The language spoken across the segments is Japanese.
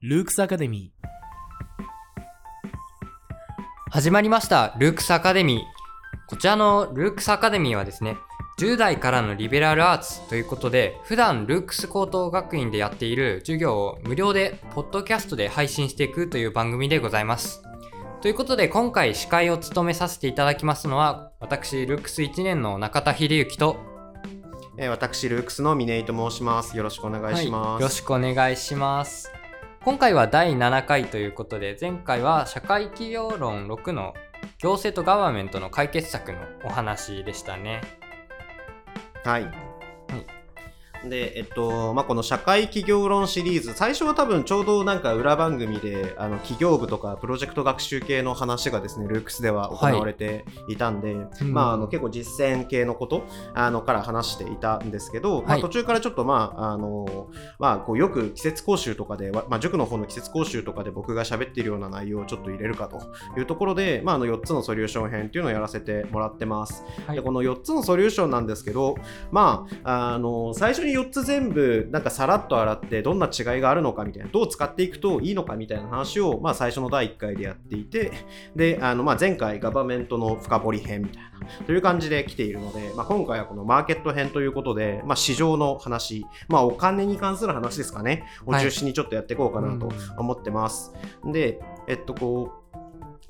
ルークスアカデミー。始まりました、ルークスアカデミー。こちらのルークスアカデミーはですね、10代からのリベラルアーツということで、普段ルークス高等学院でやっている授業を無料で、ポッドキャストで配信していくという番組でございます。ということで、今回司会を務めさせていただきますのは、私、ルークス1年の中田秀幸と、えー私、ルークスの峰井と申します。よろしくお願いします。はい、よろしくお願いします。今回は第7回ということで、前回は社会企業論6の行政とガバメントの解決策のお話でしたね。はい。で、えっと、まあ、この社会企業論シリーズ、最初は多分ちょうどなんか裏番組で、あの、企業部とかプロジェクト学習系の話がですね、ルークスでは行われてい。たんで、うん。まあ、あの、結構実践系のこと、あの、から話していたんですけど、まあ、はい途中からちょっとまあ、あの、まあ、こう、よく季節講習とかで、わまあ、塾の方の季節講習とかで僕が喋っているような内容をちょっと入れるかというところで、まあ、あの、4つのソリューション編っていうのをやらせてもらってます。はい。でこの4つのソリューションなんですけど、まあ、あの最初に4つ全部なんかさらっと洗ってどんな違いがあるのかみたいなどう使っていくといいのかみたいな話を、まあ、最初の第1回でやっていてであの、まあ、前回ガバメントの深掘り編みたいなという感じで来ているので、まあ、今回はこのマーケット編ということで、まあ、市場の話、まあ、お金に関する話ですかねを中心にちょっとやっていこうかなと思ってます。で、えっと、こう、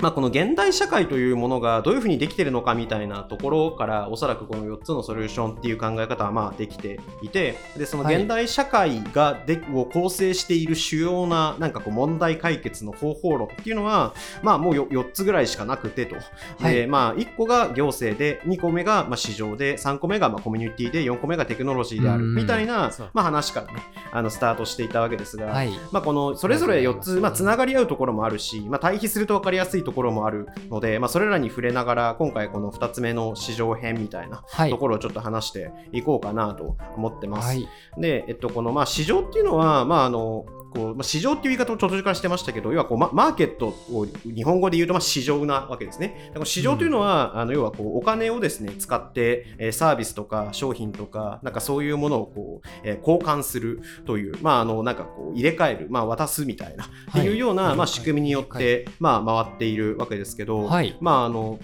まあ、この現代社会というものがどういうふうにできているのかみたいなところからおそらくこの4つのソリューションっていう考え方はまあできていてでその現代社会がで、を構成している主要ななんかこう問題解決の方法論っていうのは、まあ、もうよ4つぐらいしかなくてと、はい。でまあ、1個が行政で2個目がまあ市場で3個目がまあコミュニティで4個目がテクノロジーである。うん。みたいなまあ、話からねあのスタートしていたわけですが、はい。まあ、このそれぞれ4つ、まあ、つながり合うところもあるし、まあ、対比すると分かりやすいところもあるので、まあ、それらに触れながら今回この2つ目の市場編みたいなはいと。ころをちょっと話していこうかなと思ってます。はい。で、えっと、このまあ市場っていうのは、まあ、あのこうまあ市場っていう言い方を途中からしてましたけど、要はこうママーケットを日本語で言うとまあ市場なわけですね。だから市場というのは、あの要はこうお金をですね使って、えーサービスとか商品とかなんかそういうものをこう、えー交換するという、まああのなんかこう入れ替える、まあ渡すみたいなっていうような、はいまあ仕組みによっはてまあ回っているわけですけど、はい。まああの、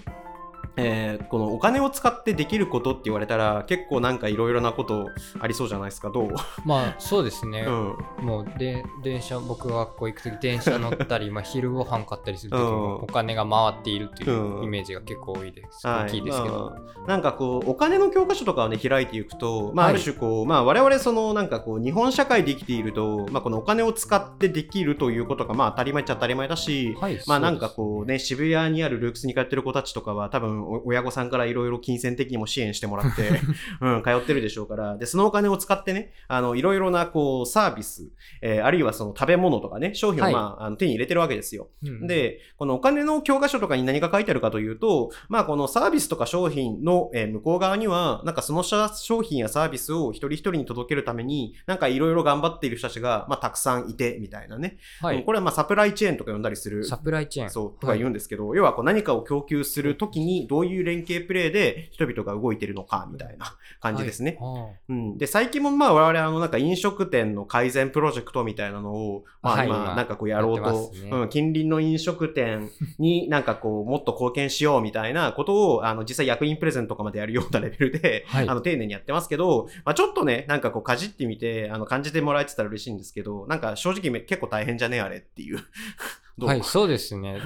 えーこのお金を使ってできることって言われたら結構なんかいろいろなことありそうじゃないですかどう、まあ、そうですね。うん、もうで電車僕が学校行く時電車乗ったり、まあ、昼ご飯買ったりする時うん。もお金が回っているっていうん。うイメージが結構多いです、はい。大きいですけど、まあなんかこうお金の教科書とかをね開いていくと、まあ、はい。ある種こう、まあ、我々そのなんかこう日本社会で生きていると、まあ、このお金を使ってできるということがまあ当たり前っちゃ当たり前だし、はいまあなんかこうね、渋谷にあるルークスに通ってる子たちとかは多分お親御さんからいろいろ金銭的にも支援してもらって、うん、通ってるでしょうから、で、そのお金を使ってね、あの、いろいろなこうサービス、えーあるいはその食べ物とかね、商品をはいまあ、あの手に入れてるわけですよ。うん、で、このお金の教科書とかに何が書いてあるかというと、まあこのサービスとか商品のえー向こう側には、なんかその商品やサービスを一人一人に届けるために、なんかいろいろ頑張っている人たちが、まあたくさんいて、みたいなね。はい、うんこれはまあサプライチェーンとか呼んだりする。サプライチェーンそう、とか言うんですけど、要はこう何かを供給するときにどういう連携プレーで人々が動いているのか、みたいな感じですね。はうん、で最近もまあ我々あのなんか飲食店の改善プロジェクトみたいなのを、まあ、はい。今今なんかこうやろうと、ますね。うん、近隣の飲食店に なんかこうもっと貢献しようみたいなことをあの実際役員プレゼントとかまでやるようなレベルで、はい。あの丁寧にやってますけど、まあ、ちょっとねなんかこうかじってみてあの感じてもらえてたら嬉しいんですけどなんか正直め結構大変じゃねえあれっていう。はい、そうですね。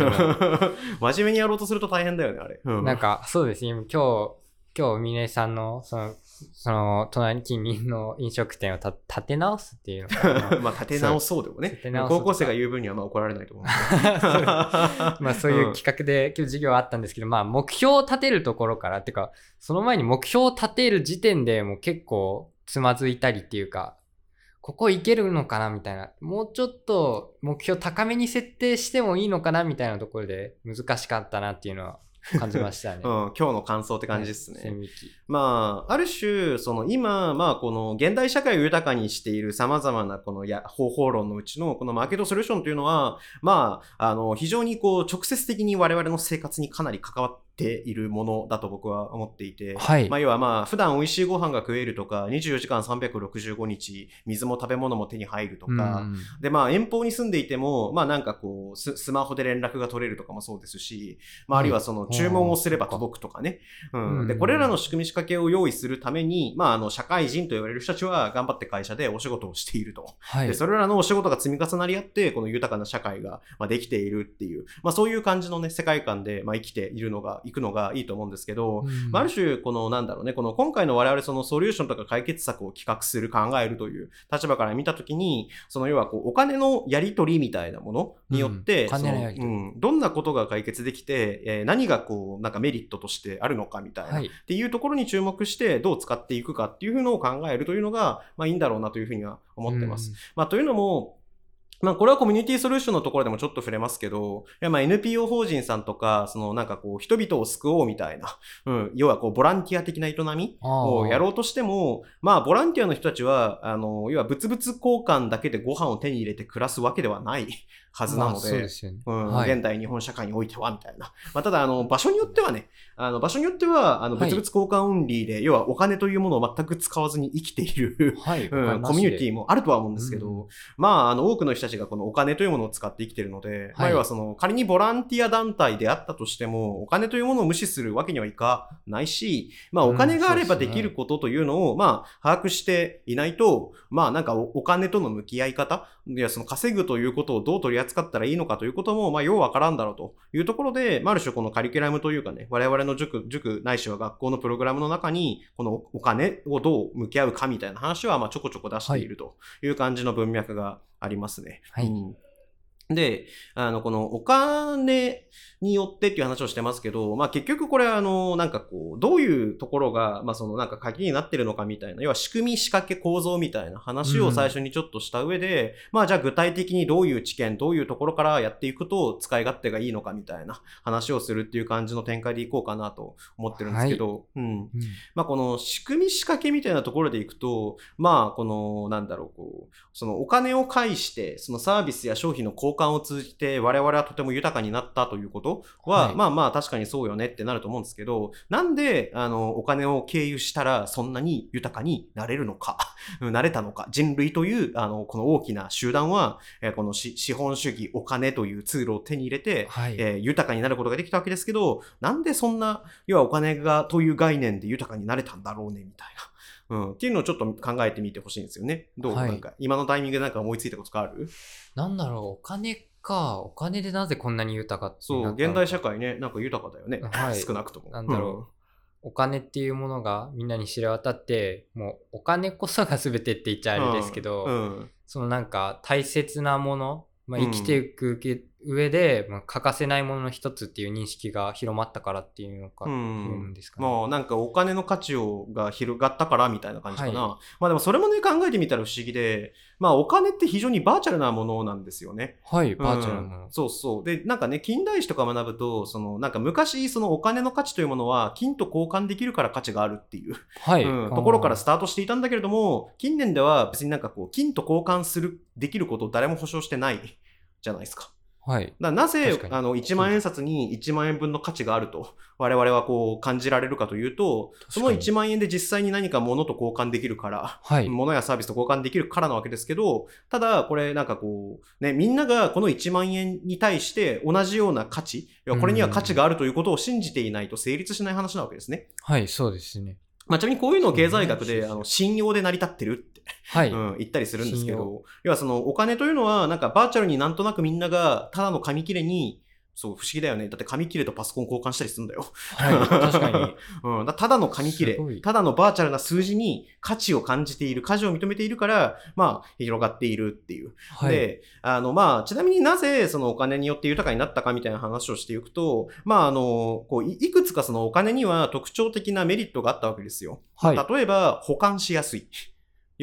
真面目にやろうとすると大変だよねあれ。うんなんか、そうですね。今日、今日、峰さんの、その、その、隣近隣の飲食店をた立て直すっていうの。まあ立て直そうでもね高校生が言う分にはまあ怒られないと思う。まあそういう企画で今日授業あったんですけど、まあ目標を立てるところから、っていうか、その前に目標を立てる時点でもう結構つまずいたりっていうか、ここいけるのかな？みたいな。もうちょっと目標高めに設定してもいいのかな？みたいなところで難しかったなっていうのは感じましたね。うん、今日の感想って感じですね。まあ、ある種、その今、まあ、この現代社会を豊かにしている様々なこのや方法論のうちのこのマーケットソリューションというのは、まあ、あの、非常にこう、直接的に我々の生活にかなり関わっているものだと僕は思っていて、はい。まあ、要はまあ普段美味しいご飯が食えるとか24時間365日水も食べ物も手に入るとか、うんでまあ遠方に住んでいてもまあなんかこうススマホで連絡が取れるとかもそうですし、まあ、あるいはその注文をすれば届くとかね、うんうん。でこれらの仕組み仕掛けを用意するために、まあ、あの社会人と言われる人たちは頑張って会社でお仕事をしていると。はい。でそれらのお仕事が積み重なり合って、この豊かな社会が、まあ、できているっていう、まあ、そういう感じのね、世界観で、まあ、生きているのが、いくのがいいと思うんですけど、うん。まあ、ある種、この、なんだろうね、この今回の我々そのソリューションとか解決策を企画する、考えるという立場から見たときに、その要はこう、お金のやり取りみたいなものによって、うん。どんなことが解決できて、えー何がこう、なんかメリットとしてあるのかみたいな、はい。っていうところに注目して、どう使っていくかっていうのを考えるというのが、まあいいんだろうなというふうには思ってます。まあ、というのも、まあ、これはコミュニティソリューションのところでもちょっと触れますけど、いやまあ NPO 法人さんとか、そのなんかこう、人々を救おうみたいな、うん、要はこう、ボランティア的な営みをやろうとしても、まあ、ボランティアの人たちは、あの、要は物々交換だけでご飯を手に入れて暮らすわけではないはずなので、でね。うんはい現代日本社会においては、みたいな。まあ、ただ、あの、場所によってはね、あの、場所によっては、あの、はい物々交換オンリーで、要はお金というものを全く使わずに生きている、はい。うん、コミュニティも。もあるとは思うんですけど、うんまあ、あの、多くの人たちがこのお金というものを使って生きているので、まあ、はい要はその、仮にボランティア団体であったとしても、お金というものを無視するわけにはいかないし、まあ、お金があればできることというのを、まあ、把握していないと、まあ、なんかおお金との向き合い方、いや、その稼ぐということをどう取り扱ったらいいのかということも、まあ、ようわからんだろうというところで、まあ、ある種このカリキュラムというかね、我々の塾、塾ないしは学校のプログラムの中に、このお金をどう向き合うかみたいな話は、まあ、ちょこちょこ出しているという感じの文脈がありますね。はいうんで、あの、このお金によってっていう話をしてますけど、まあ結局これあの、なんかこう、どういうところが、まあそのなんか鍵になってるのかみたいな、要は仕組み、仕掛け、構造みたいな話を最初にちょっとした上で、まあじゃあ具体的にどういう知見、どういうところからやっていくと使い勝手がいいのかみたいな話をするっていう感じの展開でいこうかなと思ってるんですけど、うん。うん。まあ、この仕組み仕掛けみたいなところでいくと、まあ、この、なんだろう、こう、そのお金を介して、そのサービスや商品の交換を通じて、我々はとても豊かになったということは、はいまあまあ、確かにそうよねってなると思うんですけど、なんで、あの、お金を経由したら、そんなに豊かになれるのか、うんなれたのか、人類という、あの、この大きな集団は、えーこのし資本主義、お金というツールを手に入れて、はい。えー豊かになることができたわけですけど、なんでそんな、要はお金がという概念で豊かになれたんだろうね、みたいな。うん。っていうのをちょっと考えてみてほしいんですよね。どう、はいなんか、今のタイミングでなんか思いついたことがある？なんだろう、お金か。お金でなぜこんなに豊かってそう、現代社会ね、なんか豊かだよね。はい少なくとも。なんだろお金っていうものがみんなに知れ渡って、もうお金こそが全てって言っちゃあれですけど、うん。うんそのなんか大切なもの、まあ、うん生きていく上で、まあ、欠かせないものの一つっていう認識が広まったからっていうのか、ういうんんですかね。まあなんかお金の価値をが広がったからみたいな感じかな。はまあでもそれもね考えてみたら不思議で、まあお金って非常にバーチャルなものなんですよね。はい、バーチャルなものうん。そうそう。で、なんかね、近代史とか学ぶと、その、なんか昔、そのお金の価値というものは、金と交換できるから価値があるっていう、はい、うんところからスタートしていたんだけれども、近年では別になんかこう、金と交換する、できることを誰も保証してないじゃないですか。はい。なぜあの1万円札に1万円分の価値があると 我々はこう感じられるかというとその確かに1万円で実際に何か物と交換できるからはい。物やサービスと交換できるからなわけですけどただこれなんかこうねみんながこの1万円に対して同じような価値いやこれには価値があるということを信じていないと成立しない話なわけですね。はい、そうですね。まあ、ちなみにこういうのを経済学であの信用で成り立ってるはい。うん、言ったりするんですけ信ど、要はそのお金というのは、なんかバーチャルになんとなくみんながただの紙切れに、そう、不思議だよね。だって紙切れとパソコン交換したりするんだよ。はい、確かに。うん、だただの紙切れただのバーチャルな数字に価値を感じている、価値を認めているから、まあ、広がっているっていう。はい。で、あの、まあ、ちなみになぜそのお金によって豊かになったかみたいな話をしていくと、まあ、あの、こう、いいくつかそのお金には特徴的なメリットがあったわけですよ。はい。例えば、保管しやすい。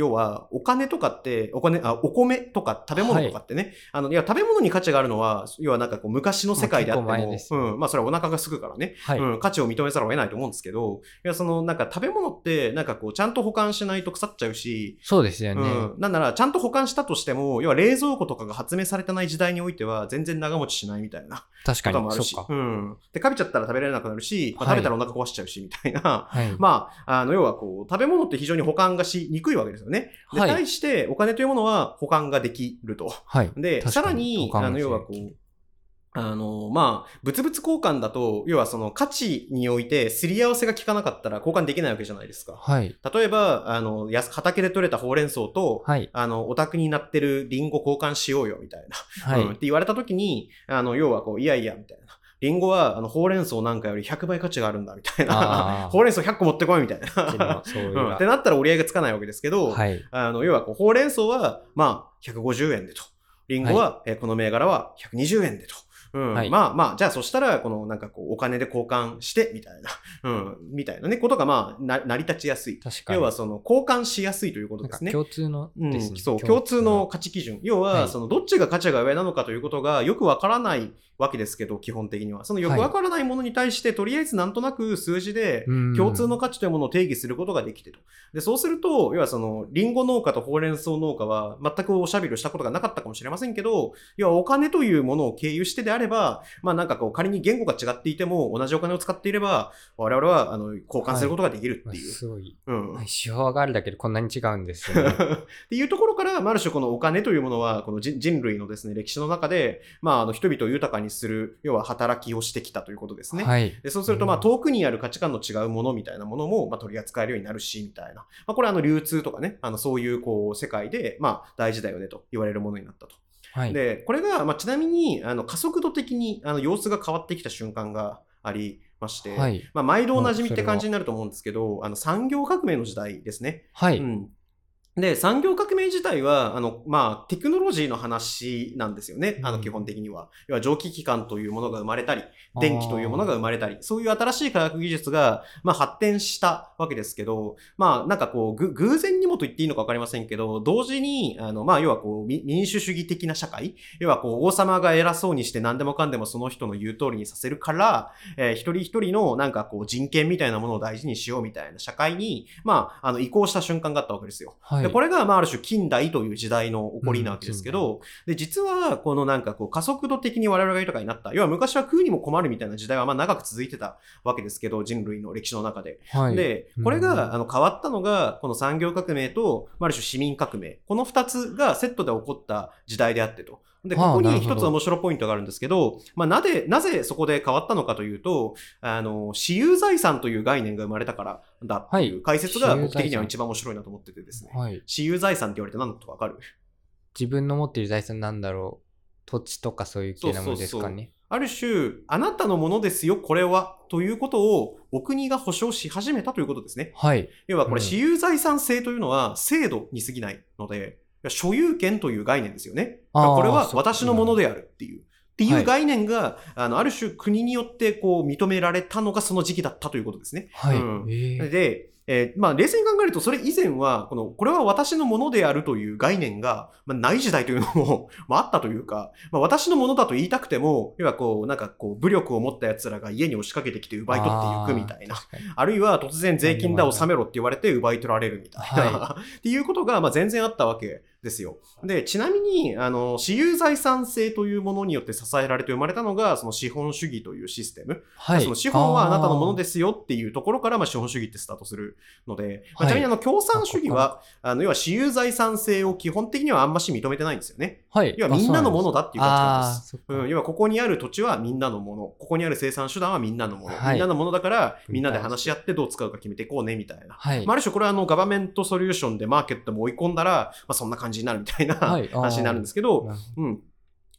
要は、お金とかって、お金、あ、お米とか食べ物とかってね、あの、いや、食べ物に価値があるのは、要はなんかこう、昔の世界であっても、うん、まあ、それはお腹がすくからね、はい。うん、価値を認めざるを得ないと思うんですけど、いや、その、なんか食べ物って、なんかこう、ちゃんと保管しないと腐っちゃうし、そうですよね。うん、なんなら、ちゃんと保管したとしても、要は冷蔵庫とかが発明されてない時代においては、全然長持ちしないみたいな確かに。こともあるし、そうか。うん。で、かびちゃったら食べられなくなるし、まあはい食べたらお腹壊しちゃうし、みたいな。はい。まあ、あの、要はこう、食べ物って非常に保管がしにくいわけですよね。で、はい対して、お金というものは保管ができると。はい。で、さらに、あの、要はこう、あの、まあ、物々交換だと、要はその価値において、すり合わせが効かなかったら交換できないわけじゃないですか。はい。例えば、あの、畑で採れたほうれん草と、はい。あの、お宅になってるリンゴ交換しようよ、みたいな。はい。うんって言われた時に、あの、要はこう、いやいや、みたいな。リンゴは、あの、ほうれん草なんかより100倍価値があるんだ、みたいあな。ー ほうれん草100個持ってこい、みたいなは。そういううんってなったら折り合いがつかないわけですけど、はい。あの、要はこう、ほうれん草は、まあ、150円でと。リンゴは、えーこの銘柄は120円でと。うんはいまあまあ、じゃあそしたら、このなんかこう、お金で交換して、みたいな、うん、みたいなね、ことがまあ、な成り立ちやすい。確かに。要はその、交換しやすいということですね。共通のうん。そう、共通の価値基準。要は、はいその、どっちが価値が上なのかということがよくわからないわけですけど、基本的には。そのよくわからないものに対して、とりあえずなんとなく数字で、うん共通の価値というものを定義することができてと。で、そうすると、要はその、リンゴ農家とほうれん草農家は、全くおしゃべりをしたことがなかったかもしれませんけど、要はお金というものを経由してであれば、まあなんかこう、仮に言語が違っていても、同じお金を使っていれば、我々は、あの、交換することができるっていう。すごい。うん。手法があるだけでこんなに違うんですよね。っていうところから、まあある種このお金というものは、この人人類のですね、歴史の中で、まあ、あの人々を豊かにする、要は働きをしてきたということですね。はい。でそうすると、まあ、うん遠くにある価値観の違うものみたいなものも、まあ、取り扱えるようになるし、みたいな。まあ、これは、あの、流通とかね、あの、そういう、こう、世界で、まあ、大事だよね、と言われるものになったと。はい。で、これが、まあ、ちなみに、あの、加速度的に、あの、様子が変わってきた瞬間がありまして、はい。まあ、毎度おなじみって感じになると思うんですけど、あの、産業革命の時代ですね。はい。うん。で、産業革命自体は、あの、まあ、テクノロジーの話なんですよね。あの、うん基本的には。要は、蒸気機関というものが生まれたり、電気というものが生まれたり、そういう新しい科学技術が、まあ、発展したわけですけど、まあ、なんかこう、ぐ偶然にもと言っていいのかわかりませんけど、同時に、あの、まあ、要はこう、み民主主義的な社会、要はこう、王様が偉そうにして何でもかんでもその人の言う通りにさせるから、えー一人一人のなんかこう、人権みたいなものを大事にしようみたいな社会に、まあ、あの、移行した瞬間があったわけですよ。はい。で、これが、まあ、ある種近代という時代の起こりなわけですけど、で、実は、このなんかこう、加速度的に我々が豊かになった。要は昔は食うにも困るみたいな時代は、まあ、長く続いてたわけですけど、人類の歴史の中で。はい、で、これうんが、あの、変わったのが、この産業革命と、まあ、ある種市民革命。この二つがセットで起こった時代であってと。で、はあここに一つ面白いポイントがあるんですけど、まあ、なぜ、なぜそこで変わったのかというと、あの、私有財産という概念が生まれたからだっていう解説がはい僕的には一番面白いなと思っててですね。はい。私有財産って言われて何だとわかる？自分の持っている財産なんだろう？土地とかそういう系なものですかね？ある種、あなたのものですよ、これは、ということをお国が保障し始めたということですね。はい。要はこれ、うん私有財産制というのは制度に過ぎないので、所有権という概念ですよね。これはそ私のものであるっていう。っていう概念が、あの、ある種国によってこう認められたのがその時期だったということですね。はい。うん。えー。で、えーまあ、冷静に考えると、それ以前は、この、これは私のものであるという概念が、まあ、ない時代というのも、まあ、あったというか、まあ、私のものだと言いたくても、要はこう、なんかこう、武力を持った奴らが家に押しかけてきて奪い取っていくみたいな。あるいは突然税金だ納めろって言われて奪い取られるみたいな、は っていうことがまあ全然あったわけですよ。で、ちなみに、あの、私有財産制というものによって支えられて生まれたのが、その資本主義というシステム。はい。その資本はあなたのものですよっていうところから、まあ、資本主義ってスタートするので、まあはいちなみにあの共産主義は、あの要は私有財産制を基本的にはあんまし認めてないんですよね。はい。要はみんなのものだっていう価値観あです。そうなんです。うん、要はここにある土地はみんなのもの、ここにある生産手段はみんなのもの、はいみんなのものだからうんみんなで話し合ってどう使うか決めていこうねみたいな。はい。まあ、ある種これはあのガバメントソリューションでマーケットも追い込んだら、まあ、そんな感じになるみたいな、話になるんですけど、うん。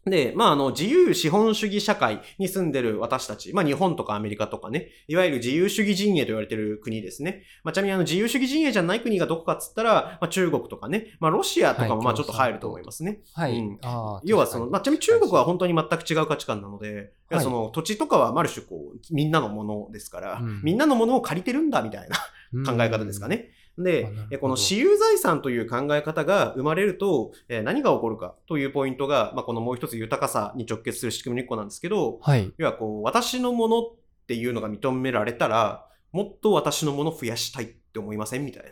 で、まあ、あの、自由資本主義社会に住んでる私たち、まあ、日本とかアメリカとかね、いわゆる自由主義陣営と言われてる国ですね。まあ、ちなみにあの、自由主義陣営じゃない国がどこかっつったら、まあ、中国とかね、まあ、ロシアとかもはいまあ、ちょっと入ると思いますね。はい。うん要はその、まあ、ちなみに中国は本当に全く違う価値観なので、はいその土地とかはある種こう、みんなのものですから、うんみんなのものを借りてるんだみたいなうん考え方ですかね。であなるほど、えこの私有財産という考え方が生まれると、えー何が起こるかというポイントが、まあ、このもう一つ豊かさに直結する仕組みの一個なんですけど、はい。要はこう、私のものっていうのが認められたら、もっと私のものを増やしたいって思いませんみたいな。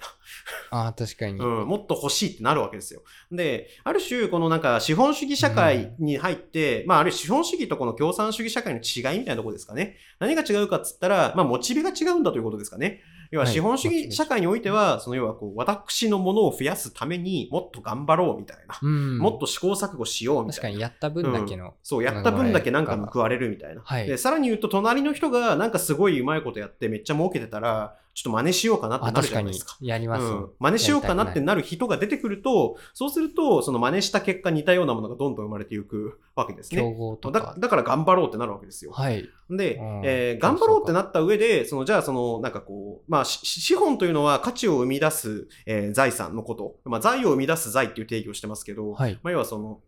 ああ、確かに。うん、もっと欲しいってなるわけですよ。で、ある種、このなんか資本主義社会に入って、まあ、ある種資本主義とこの共産主義社会の違いみたいなところですかね。何が違うかっつったら、まあ、モチベが違うんだということですかね。要ははい資本主義社会においては、その要はこう、私のものを増やすためにもっと頑張ろうみたいな。うん。もっと試行錯誤しようみたいな。確かにやった分だけの。そう、やった分だけなんか報われるみたいな。はいで、さらに言うと、隣の人がなんかすごいうまいことやってめっちゃ儲けてたら、ちょっと真似しようかなってあ、なるじゃないですか。。やります。うん、真似しようかなってなる人が出てくると、そうすると、その真似した結果似たようなものがどんどん生まれていくわけです競ね。合とか。だだから頑張ろうってなるわけですよ。はい。で、うんえー頑張ろうってなった上で、そのじゃあそのなんかこう、まあし資本というのは価値を生み出す、えー財産のこと、まあ財を生み出す財っていう定義をしてますけど、はい。まあ、要はその、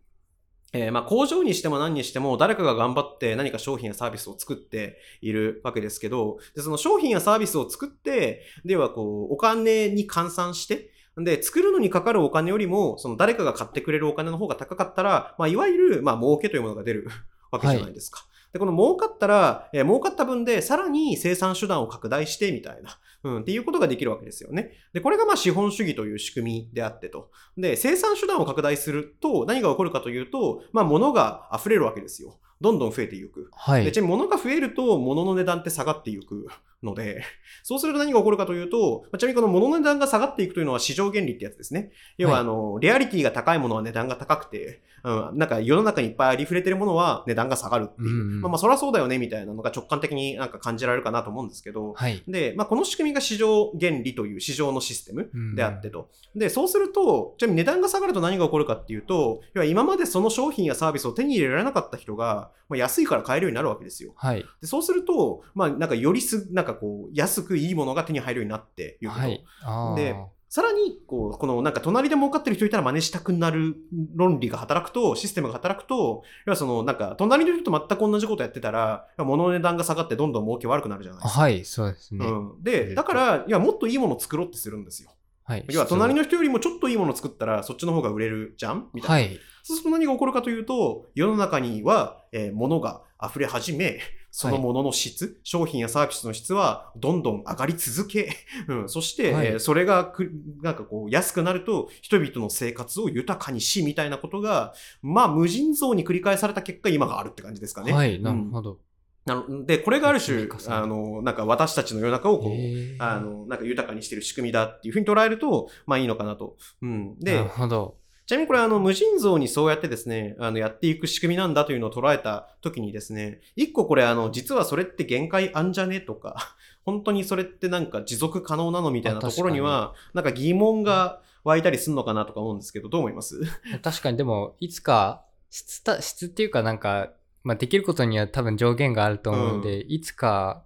えーまあ工場にしても何にしても誰かが頑張って何か商品やサービスを作っているわけですけど、でその商品やサービスを作って、ではこう、お金に換算して、で、作るのにかかるお金よりも、その誰かが買ってくれるお金の方が高かったら、まあ、いわゆる、まあ、儲けというものが出る わけじゃないですか。で、この儲かったら、えー儲かった分で、さらに生産手段を拡大して、みたいな、うん、っていうことができるわけですよね。で、これがまあ資本主義という仕組みであってと。で、生産手段を拡大すると何が起こるかというと、まあ物が溢れるわけですよ。どんどん増えていく。で、はい。ちなみに物が増えると物の値段って下がっていくので、そうすると何が起こるかというと、まあちなみにこの物の値段が下がっていくというのは市場原理ってやつですね。要ははいあの、レアリティが高いものは値段が高くて、うん、なんか世の中にいっぱいありふれてるものは値段が下がるっていう。うんうんまあまあそりゃそうだよねみたいなのが直感的になんか感じられるかなと思うんですけど、はい。で、まあ、この仕組みが市場原理という市場のシステムであってと。で、そうすると、ちなみに値段が下がると何が起こるかっていうと、要は今までその商品やサービスを手に入れられなかった人が、まあ、安いから買えるようになるわけですよ。はい。でそうすると、まあ、なんかよりす、なんかこう、安くいいものが手に入るようになっていくと。はい。でさらに、こう、このなんか隣で儲かってる人いたら真似したくなる論理が働くと、システムが働くと、要はそのなんか隣の人と全く同じことやってたら、物の値段が下がってどんどん儲け悪くなるじゃないですか。はい、そうですね。うん、で、だから、いや、もっといいものを作ろうってするんですよ。はい。要は、隣の人よりもちょっといいものを作ったら、そっちの方が売れるじゃん？みたいな。はい。そうすると何が起こるかというと、世の中には、えー物が溢れ始め、そのものの質、商品やサービスの質はどんどん上がり続け、うん、そして、はいえーそれがく、なんかこう、安くなると、人々の生活を豊かにし、みたいなことが、まあ、無尽蔵に繰り返された結果、今があるって感じですかね。はい、うんなるほど。なので、これがある種あの、なんか私たちの世の中をこう、あの、なんか豊かにしてる仕組みだっていうふうに捉えると、まあいいのかなと。うん。なるで、ほど。ちなみにこれあの、無尽蔵にそうやってですね、あの、やっていく仕組みなんだというのを捉えた時にですね、一個これあの、実はそれって限界あんじゃねとか、本当にそれってなんか持続可能なのみたいなあところには、なんか疑問が湧いたりするのかなとか思うんですけど、どう思います？確かにでも、いつか、質た、質っていうかなんか、まあ、できることには多分上限があると思うので、いつか、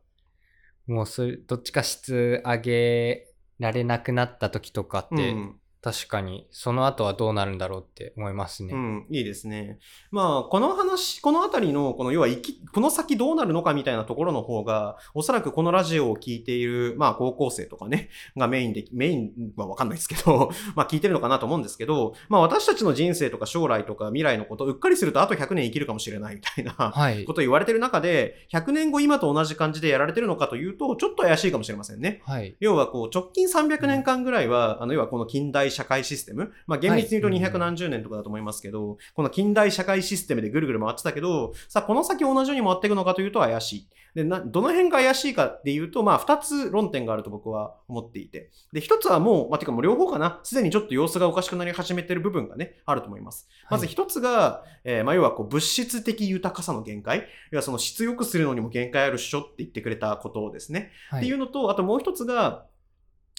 もうそれ、どっちか質上げられなくなった時とかって、うん確かに、その後はどうなるんだろうって思いますね。うん、いいですね。まあ、この話、このあたりの、この要は生き、この先どうなるのかみたいなところの方が、おそらくこのラジオを聞いている、まあ、高校生とかね、がメインで、メインはわかんないですけど、まあ、聞いてるのかなと思うんですけど、まあ、私たちの人生とか将来とか未来のこと、うっかりするとあと100年生きるかもしれないみたいな、はいこ。とを言われてる中で、100年後今と同じ感じでやられてるのかというと、ちょっと怪しいかもしれませんね。はい。要はこう直近300年間ぐらいは、あの要はこの近代社会システム、まあ厳密に言うとはい200何十年とかだと思いますけど、この近代社会システムでぐるぐる回ってたけど、さあこの先同じように回っていくのかというと怪しい。で、な、どの辺が怪しいかっていうと、まあ二つ論点があると僕は思っていて。で、一つはもう、まあ、てかもう両方かな、すでにちょっと様子がおかしくなり始めてる部分がね、あると思います。まずはい一つが、えーまあ要はこう物質的豊かさの限界。要はその質良くするのにも限界あるっしょって言ってくれたことですね。はっていうのと、あともう一つが、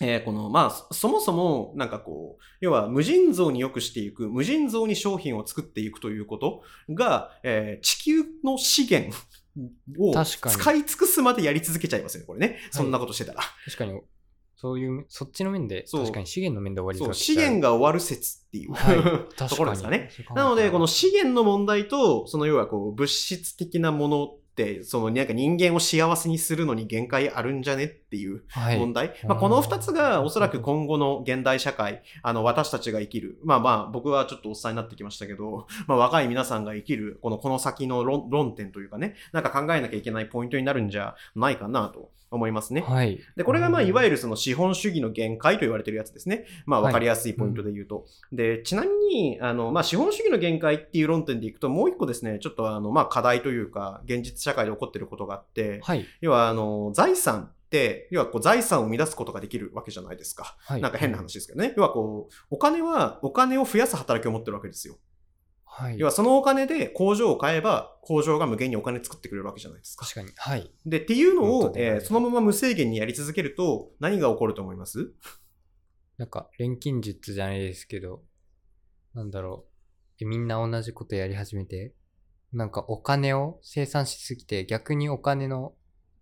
えーこの、まあ、そそもそも、なんかこう、要は無尽蔵に良くしていく、無尽蔵に商品を作っていくということが、えー地球の資源を使い尽くすまでやり続けちゃいますよね、これね。そんなことしてたら。確かに、そういう、そっちの面で、そう。確かに資源の面で終わりそう、が資源が終わる説っていう、はい。ところですかね。そう考えたらなので、この資源の問題と、その要はこう、物質的なものそのなんか人間を幸せにするのに限界あるんじゃねっっていうはい。問題。まあ、この2つがおそらく今後の現代社会、あの、私たちが生きる、まあまあ、僕はちょっとおっさんになってきましたけど、まあ、若い皆さんが生きる、この、この先の論論点というかね、なんか考えなきゃいけないポイントになるんじゃないかなと思いますね。はい。で、これがまあ、いわゆゆるその資本主義の限界と言われてるやつですね。まあ、はいわかりやすいポイントで言うと。で、ちなみに、あの、まあ、資本主義の限界っていう論点でいくと、もう一個ですね、ちょっとあの、まあ、課題というか、現実社会で起こってることがあって、はい。要は、あの、財産って、要はこう財産を生み出すことができるわけじゃないですか。はい。なんか変な話ですけどね。要はこう、お金は、お金を増やす働きを持ってるわけですよ。はい。要はそのお金で工場を買えば、工場が無限にお金作ってくれるわけじゃないですか。確かに。はい。で、っていうのを、えーそのまま無制限にやり続けると、何が起こると思います？なんか、錬金術じゃないですけど、なんだろう。えみんな同じことやり始めて、なんかお金を生産しすぎて、逆にお金の、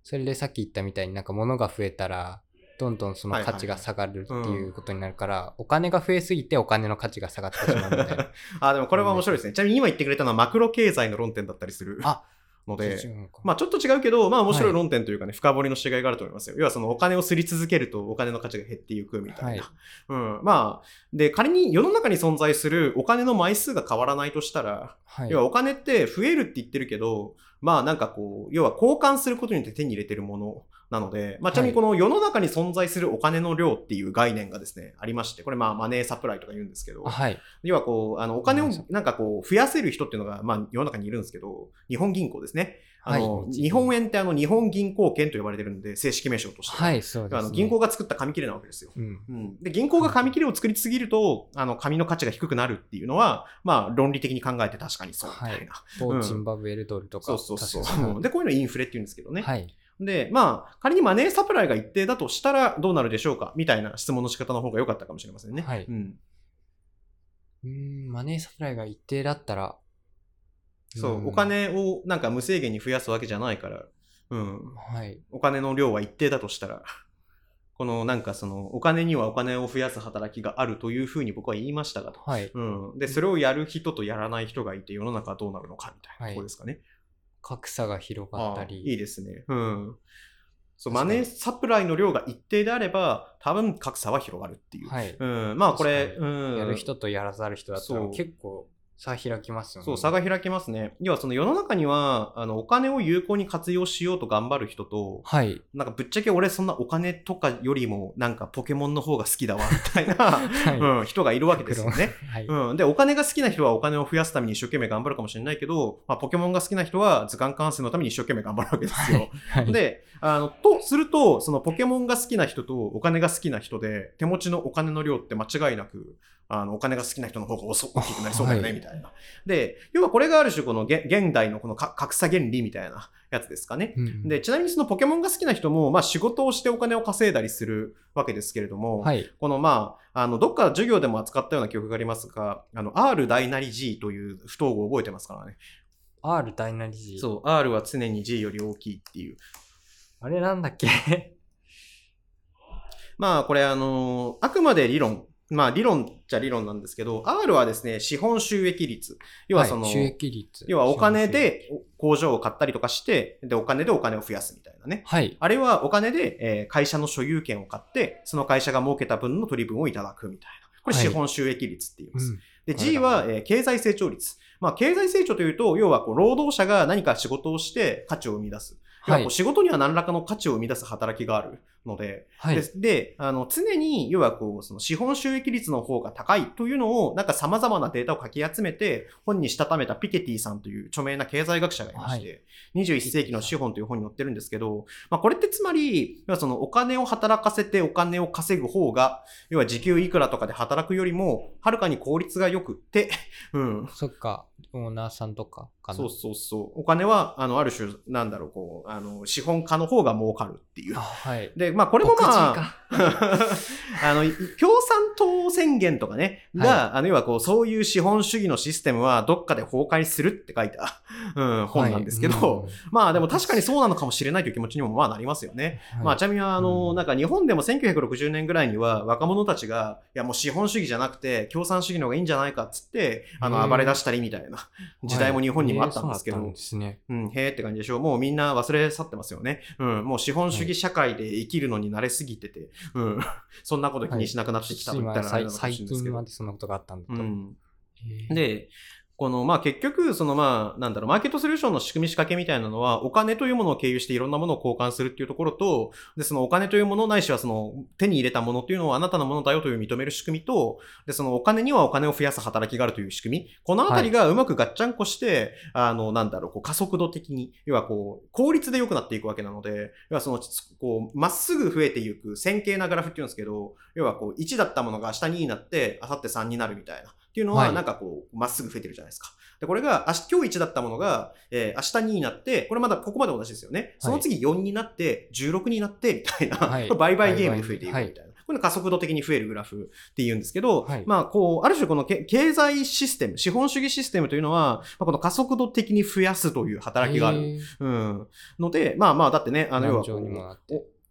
それでさっき言ったみたいになんか物が増えたら、どんどんその価値が下がるってはいうことになるから、お金が増えすぎてお金の価値が下がってしまうみたいな。あ、でもこれは面白いですね。ちなみに今言ってくれたのはマクロ経済の論点だったりするあので、まあちょっと違うけど、まあ面白い論点というかね、深掘りの違いがあると思いますよ。要はそのお金をすり続けるとお金の価値が減っていくみたいな。はいうん。まあ、で、仮に世の中に存在するお金の枚数が変わらないとしたら、はい。要はお金って増えるって言ってるけど、まあなんかこう、要は交換することによって手に入れてるものなので、まあちなみにこの世の中に存在するお金の量っていう概念がですね、ありまして、これまあマネーサプライとか言うんですけどあ、はい。要はこう、あの、お金をなんかこう、増やせる人っていうのが、まあ世の中にいるんですけど、日本銀行ですね。あの、はい日本円ってあの、日本銀行券と呼ばれてるんで、正式名称として。はい、そうです、ね。あの銀行が作った紙切れなわけですよ。うん。うん、で銀行が紙切れを作りすぎると、あの紙の価値が低くなるっていうのは、まあ論理的に考えて確かにそうみたいな。某ジンバブエルドルとか。そうそうそうで、こういうのインフレって言うんですけどね。はい。で、まあ、仮にマネーサプライが一定だとしたらどうなるでしょうか？みたいな質問の仕方の方が良かったかもしれませんね。はい。うん、うーん、マネーサプライが一定だったら、そう、ん。お金をなんか無制限に増やすわけじゃないから、うん、はい。お金の量は一定だとしたら、このなんかそのお金にはお金を増やす働きがあるというふうに僕は言いましたがと。はい。うん、で、それをやる人とやらない人がいて世の中はどうなるのかみたいなはい。ところですかね。格差が広がったり。いいですね。うん。そう、マネーサプライの量が一定であれば、多分格差は広がるっていう。はい。うん、まあこれ、確うん。やる人とやらざる人だったらそう結構差開きますよね。そう、差が開きますね。要はその世の中には、あの、お金を有効に活用しようと頑張る人と、はい。なんかぶっちゃけ俺そんなお金とかよりも、なんかポケモンの方が好きだわ、みたいな、はいうん、人がいるわけですよね。はい。うん。で、お金が好きな人はお金を増やすために一生懸命頑張るかもしれないけど、まあ、ポケモンが好きな人は図鑑完成のために一生懸命頑張るわけですよ。はい。で、あの、とすると、そのポケモンが好きな人とお金が好きな人で、手持ちのお金の量って間違いなく、あの、お金が好きな人の方が遅大きくなりそうだよね、はいみたいな。で、要はこれがある種この現現代のこのか格差原理みたいなやつですかね。うんで、ちなみにそのポケモンが好きな人も、まあ仕事をしてお金を稼いだりするわけですけれども、はい。このまあ、あの、どっか授業でも扱ったような記憶がありますが、あの、R 大なり G という不等号を覚えてますからね。R 大なり G。そう、R は常に G より大きいっていう。あれなんだっけ？まあ、これあの、あくまで理論。まあ、理論っちゃ理論なんですけど、R はですね、資本収益率。要はその、い収益率。要はお金で工場を買ったりとかして、で、お金でお金を増やすみたいなね。はい。あるいはお金で、えー会社の所有権を買って、その会社が儲けた分の取り分をいただくみたいな。これはい資本収益率って言います。うんで、はい G は、えー経済成長率。まあ、経済成長というと、要はこう労働者が何か仕事をして価値を生み出す。要ははい。仕事には何らかの価値を生み出す働きがあるので、はい。でであの常に、要はこう、その資本収益率の方が高いというのを、なんか様々なデータをかき集めて、本にしたためたピケティさんという著名な経済学者がいまして、21世紀の資本という本に載ってるんですけど、まあ、これってつまり、要はそのお金を働かせてお金を稼ぐ方が、要は時給いくらとかで働くよりも、はるかに効率が良くって、うん。そっか。オーナーさんとか。そうそうそう。お金は、あの、ある種、なんだろう、こう、あの、資本家の方が儲かるっていうあ。はい。で、まあ、これもまあ、か。あの、共産党宣言とかね、が、あの、要はこう、そういう資本主義のシステムはどっかで崩壊するって書いた、うん、本なんですけど、はいまあでも確かにそうなのかもしれないという気持ちにもまあなりますよね。うんまあちなみにあの、うんなんか日本でも1960年ぐらいには若者たちが、いやもう資本主義じゃなくて共産主義の方がいいんじゃないかっつって、あの、うん暴れ出したりみたいな時代も日本にのもあったんですけど、うんですね。うん、へーって感じでしょ。もうみんな忘れ去ってますよね。うん、もう資本主義社会で生きるのに慣れすぎてて、うん、そんなこと気にしなくなってきたと言ったらあれなのかもし最れないですけど近ま。でそんなことがあったんだと。うん、で、この、まあ結局、そのまあ、なんだろう、マーケットソリューションの仕組み仕掛けみたいなのは、お金というものを経由していろんなものを交換するっていうところと、で、そのお金というものないしはその手に入れたものっていうのはあなたのものだよという認める仕組みと、で、そのお金にはお金を増やす働きがあるという仕組み。このあたりがうまくガッチャンコして、あの、なんだろう、こう加速度的に、要はこう、効率で良くなっていくわけなので、要はその、こう、まっすぐ増えていく線形なグラフっていうんですけど、要はこう、1だったものが明日2になって、明後日3になるみたいな。っていうのは、はいなんかこう、まっすぐ増えてるじゃないですか。で、これが、明日今日1だったものが、えー明日2になって、これまだここまで同じですよね。その次4になって、16になって、みたいな、はい 売買ゲームで増えていくみたいな。はいこれ加速度的に増えるグラフって言うんですけど、はいまあ、こう、ある種このけ経済システム、資本主義システムというのは、まあ、この加速度的に増やすという働きがある。うん。ので、まあまあ、だってね、あの、要は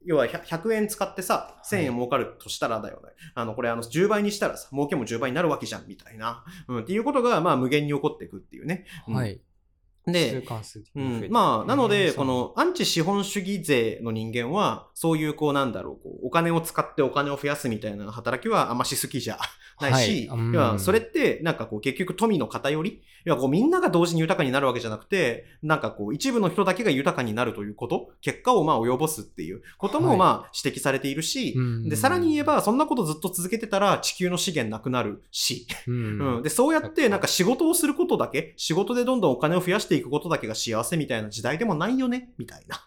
要は 100, 100円使ってさ、1000円儲かるとしたらだよね。あの、これあの、10倍にしたらさ、儲けも10倍になるわけじゃん、みたいな。うん。っていうことが、まあ、無限に起こっていくっていうね。うんはい。でうん、まあ、なのへで、ーこ、のアンチ資本主義税の人間は、そういう、こう、なんだろう、こうお金を使ってお金を増やすみたいな働きはあんまし好きじゃないし、はい。うん。要はそれって、なんかこう、結局富の偏り要はこう、みんなが同時に豊かになるわけじゃなくて、なんかこう、一部の人だけが豊かになるということ、結果をまあ及ぼすっていうこともはいまあ指摘されているし、うん。で、さらに言えば、そんなことずっと続けてたら地球の資源なくなるし、うん。うん。で、そうやって、なんか仕事をすることだけ、仕事でどんどんお金を増やしていくことだけが幸せみたいな時代でもないよね、みたいな。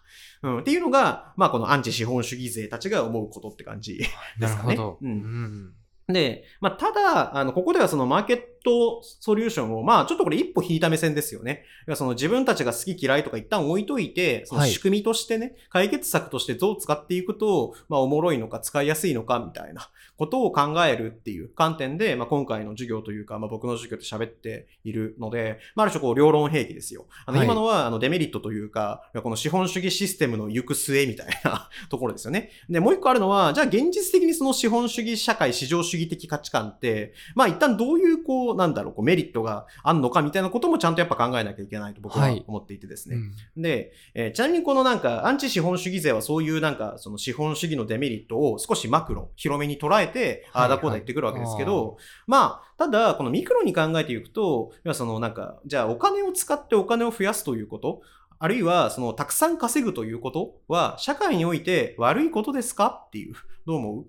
うん。っていうのが、まあ、このアンチ資本主義勢たちが思うことって感じ。なるほど。うんんで、まあ、ただ、あの、ここではそのマーケットソリューションを、まあ、ちょっとこれ一歩引いた目線ですよね。その自分たちが好き嫌いとか一旦置いといて、そのはい仕組みとしてね、解決策としてどう使っていくと、まあ、おもろいのか使いやすいのかみたいなことを考えるっていう観点で、まあ、今回の授業というか、まあ、僕の授業で喋っているので、まあ、ある種こう、両論兵器ですよ。あの、はい今のは、あの、デメリットというか、この資本主義システムの行く末みたいな ところですよね。で、もう一個あるのは、じゃあ現実的にその資本主義社会、市場主義的価値観って、まあ一旦どういう、こう、なんだろう、こうメリットがあんのかみたいなこともちゃんとやっぱ考えなきゃいけないと僕ははい思っていてですね。うんで、えーちなみにこのなんか、アンチ資本主義税はそういうなんか、その資本主義のデメリットを少しマクロ、広めに捉えて、ああだこうだ言ってくるわけですけど、まあ、ただ、このミクロに考えていくと、要はそのなんか、じゃあお金を使ってお金を増やすということ、あるいは、その、たくさん稼ぐということは、社会において悪いことですかっていう、どう思う？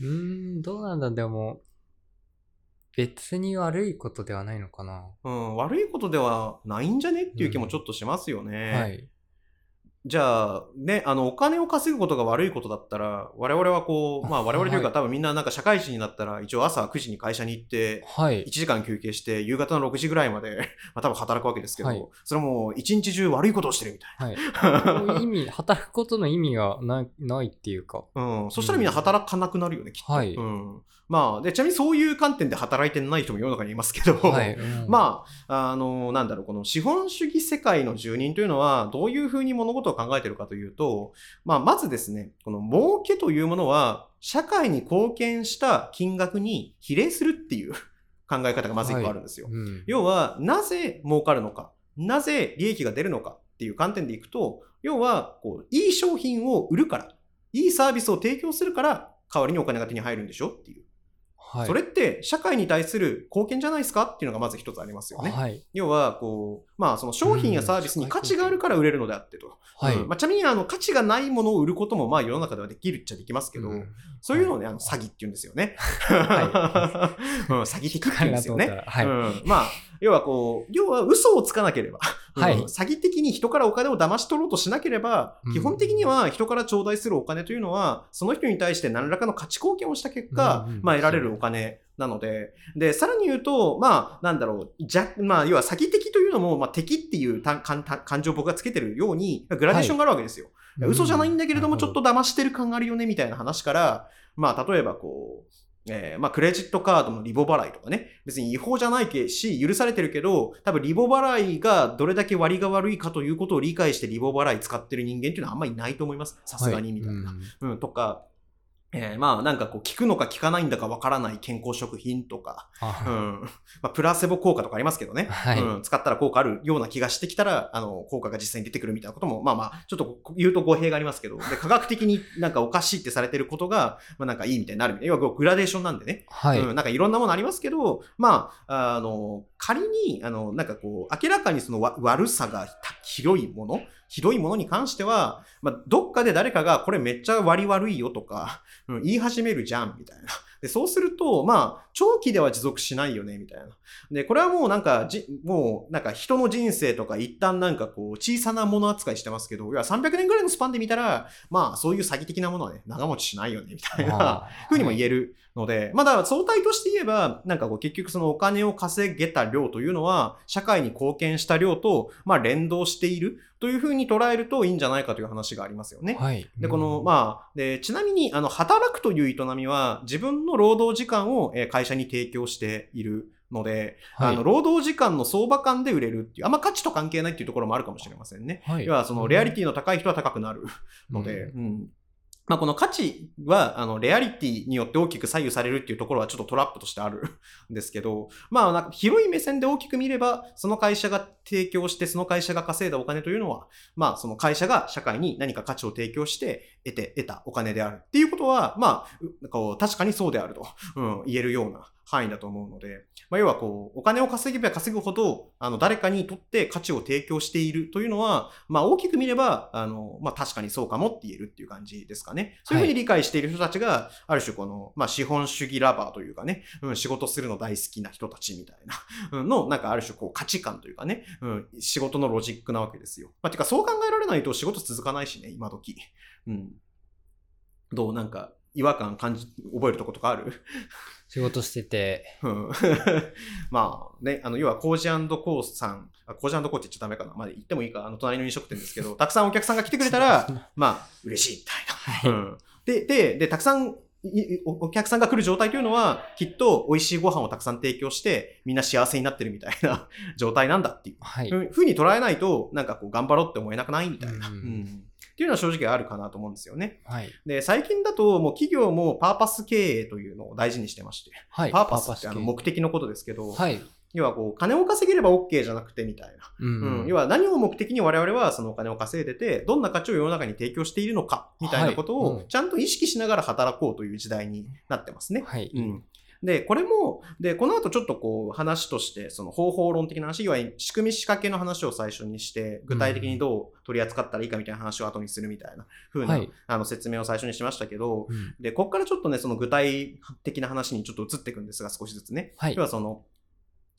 うーん、どうなんだ、でも、別に悪いことではないのかな。うん、悪いことではないんじゃねっていう気もちょっとしますよね。はい。じゃあ、ね、あの、お金を稼ぐことが悪いことだったら、我々はこう、まあ我々というか、はい多分みんななんか社会人になったら、一応朝9時に会社に行って、はい1。時間休憩して、夕方の6時ぐらいまで、まあ多分働くわけですけど、はいそれはもう一日中悪いことをしてるみたいはい。な。意味、働くことの意味がないないっていうか。うん、そしたらみんな働かなくなるよね、きっと。はいうん。まあ、で、ちなみにそういう観点で働いてない人も世の中にいますけど、はい。うん まあ、あの、なんだろう、この資本主義世界の住人というのは、どういうふうに物事を考えているかというと、まあ、まずですね、この儲けというものは、社会に貢献した金額に比例するっていう 考え方がまず一個あるんですよ。うん要は、なぜ儲かるのか、なぜ利益が出るのかっていう観点でいくと、要は、こう、いい商品を売るから、いいサービスを提供するから、代わりにお金が手に入るんでしょっていう。はい。それって社会に対する貢献じゃないですかっていうのがまず一つありますよね。はい。要は、こう、まあ、その商品やサービスに価値があるから売れるのであってと。はい。うんまあ、ちなみに、あの、価値がないものを売ることも、まあ、世の中ではできるっちゃできますけど、うんそういうのをね、あの、詐欺って言うんですよね。は うん、詐欺的って言うんですよね。はい。うん、まあ、要はこう、要は嘘をつかなければ、うんはい。詐欺的に人からお金を騙し取ろうとしなければ、うん。基本的には人から頂戴するお金というのは、その人に対して何らかの価値貢献をした結果、まあ得られるお金なので、で、さらに言うと、まあ、なんだろう、じゃ、まあ、要は詐欺的というのも、まあ、敵っていうた感感情を僕がつけてるように、グラデーションがあるわけですよ。い。や嘘じゃないんだけれども、ちょっと騙してる感があるよね、みたいな話から、まあ、例えばこう、えーまあ、クレジットカードのリボ払いとかね、別に違法じゃないけし、許されてるけど、多分リボ払いがどれだけ割が悪いかということを理解してリボ払い使ってる人間っていうのはあんまりいないと思います。さすがにみたいな。うんうん、とか、えーまあなんかこう効くのか効かないんだかわからない健康食品とか、うあん。まあ、プラセボ効果とかありますけどね、はい。うん、使ったら効果あるような気がしてきたらあの効果が実際に出てくるみたいなこともまあまあちょっと言うと語弊がありますけど。で科学的になんかおかしいってされてることが、まあ、なんかいいみたいになるみたいな。要はグラデーションなんでね、はい。うん、なんかいろんなものありますけど、まあ、あの、仮に、あの、なんかこう、明らかにそのわ悪さが広いもの、ひどいものに関しては、まあ、どっかで誰かがこれめっちゃ割悪いよとか、うん、言い始めるじゃん、みたいな。で、そうすると、まあ、長期では持続しないよね、みたいな。で、これはもうなんか、じ、もう、なんか人の人生とか一旦なんかこう、小さなもの扱いしてますけど、いや、300年ぐらいのスパンで見たら、まあ、そういう詐欺的なものはね、長持ちしないよね、みたいな。あふうにも言えるので、まあだ相対として言えば、なんかこう結局そのお金を稼げた量というのは、社会に貢献した量と、まあ連動しているというふうに捉えるといいんじゃないかという話がありますよね。はい。で、この、あ、まあ、で、ちなみに、あの、働くという営みは、自分の労働時間をえー会社に提供しているので、はいあの、労働時間の相場感で売れるっていう、あんま価値と関係ないっていうところもあるかもしれませんね。はい要は、その、レアリティの高い人は高くなるので、うん。まあ、この価値は、あの、レアリティによって大きく左右されるっていうところはちょっとトラップとしてあるん ですけど、まあ、なんか広い目線で大きく見れば、その会社が提供して、その会社が稼いだお金というのは、まあ、その会社が社会に何か価値を提供して得て、得たお金であるっていうことは、まあ、こう確かにそうであると、うん、言えるような範囲だと思うので、まあ、要はこう、お金を稼げば稼ぐほど、あの、誰かにとって価値を提供しているというのは、まあ、大きく見れば、あの、まあ、確かにそうかもって言えるっていう感じですかね。そういうふうに理解している人たちが、ある種この、まあ、資本主義ラバーというかね、うん、仕事するの大好きな人たちみたいな、うんの、なんかある種こう価値観というかね、うん、仕事のロジックなわけですよ。まあ、てかそう考えられないと仕事続かないしね、今時。うん。どう？なんか、違和感感じ、覚えるとことかある？仕事してて、うん まあね、あの、要はコージコーさん、あコージコーって言っちゃダメかな。まあ言ってもいいか、あの、隣の飲食店ですけど、たくさんお客さんが来てくれたら、まあ、嬉しいみたいな。うん。で、で、で、たくさん、いおお客さんが来る状態というのは、きっと美味しいご飯をたくさん提供して、みんな幸せになってるみたいな 状態なんだっていう。はい。ふふうに捉えないと、なんかこう、頑張ろうって思えなくないみたいな。ううんん。っていうのは正直あるかなと思うんですよね。はい。で、最近だと、もう企業もパーパス経営というのを大事にしてまして。はい。パーパスってあの系目的のことですけど、はい。要はこう、金を稼げれば OK じゃなくてみたいな。うんうん要は何を目的に我々はそのお金を稼いでて、どんな価値を世の中に提供しているのか、みたいなことをちゃんと意識しながら働こうという時代になってますね。はい。うん。で、これも、で、この後ちょっとこう話として、その方法論的な話、いわゆる仕組み仕掛けの話を最初にして、具体的にどう取り扱ったらいいかみたいな話を後にするみたいな風な、はい。あの説明を最初にしましたけど、うん。で、ここからちょっとね、その具体的な話にちょっと移っていくんですが、少しずつね。はい。要はその、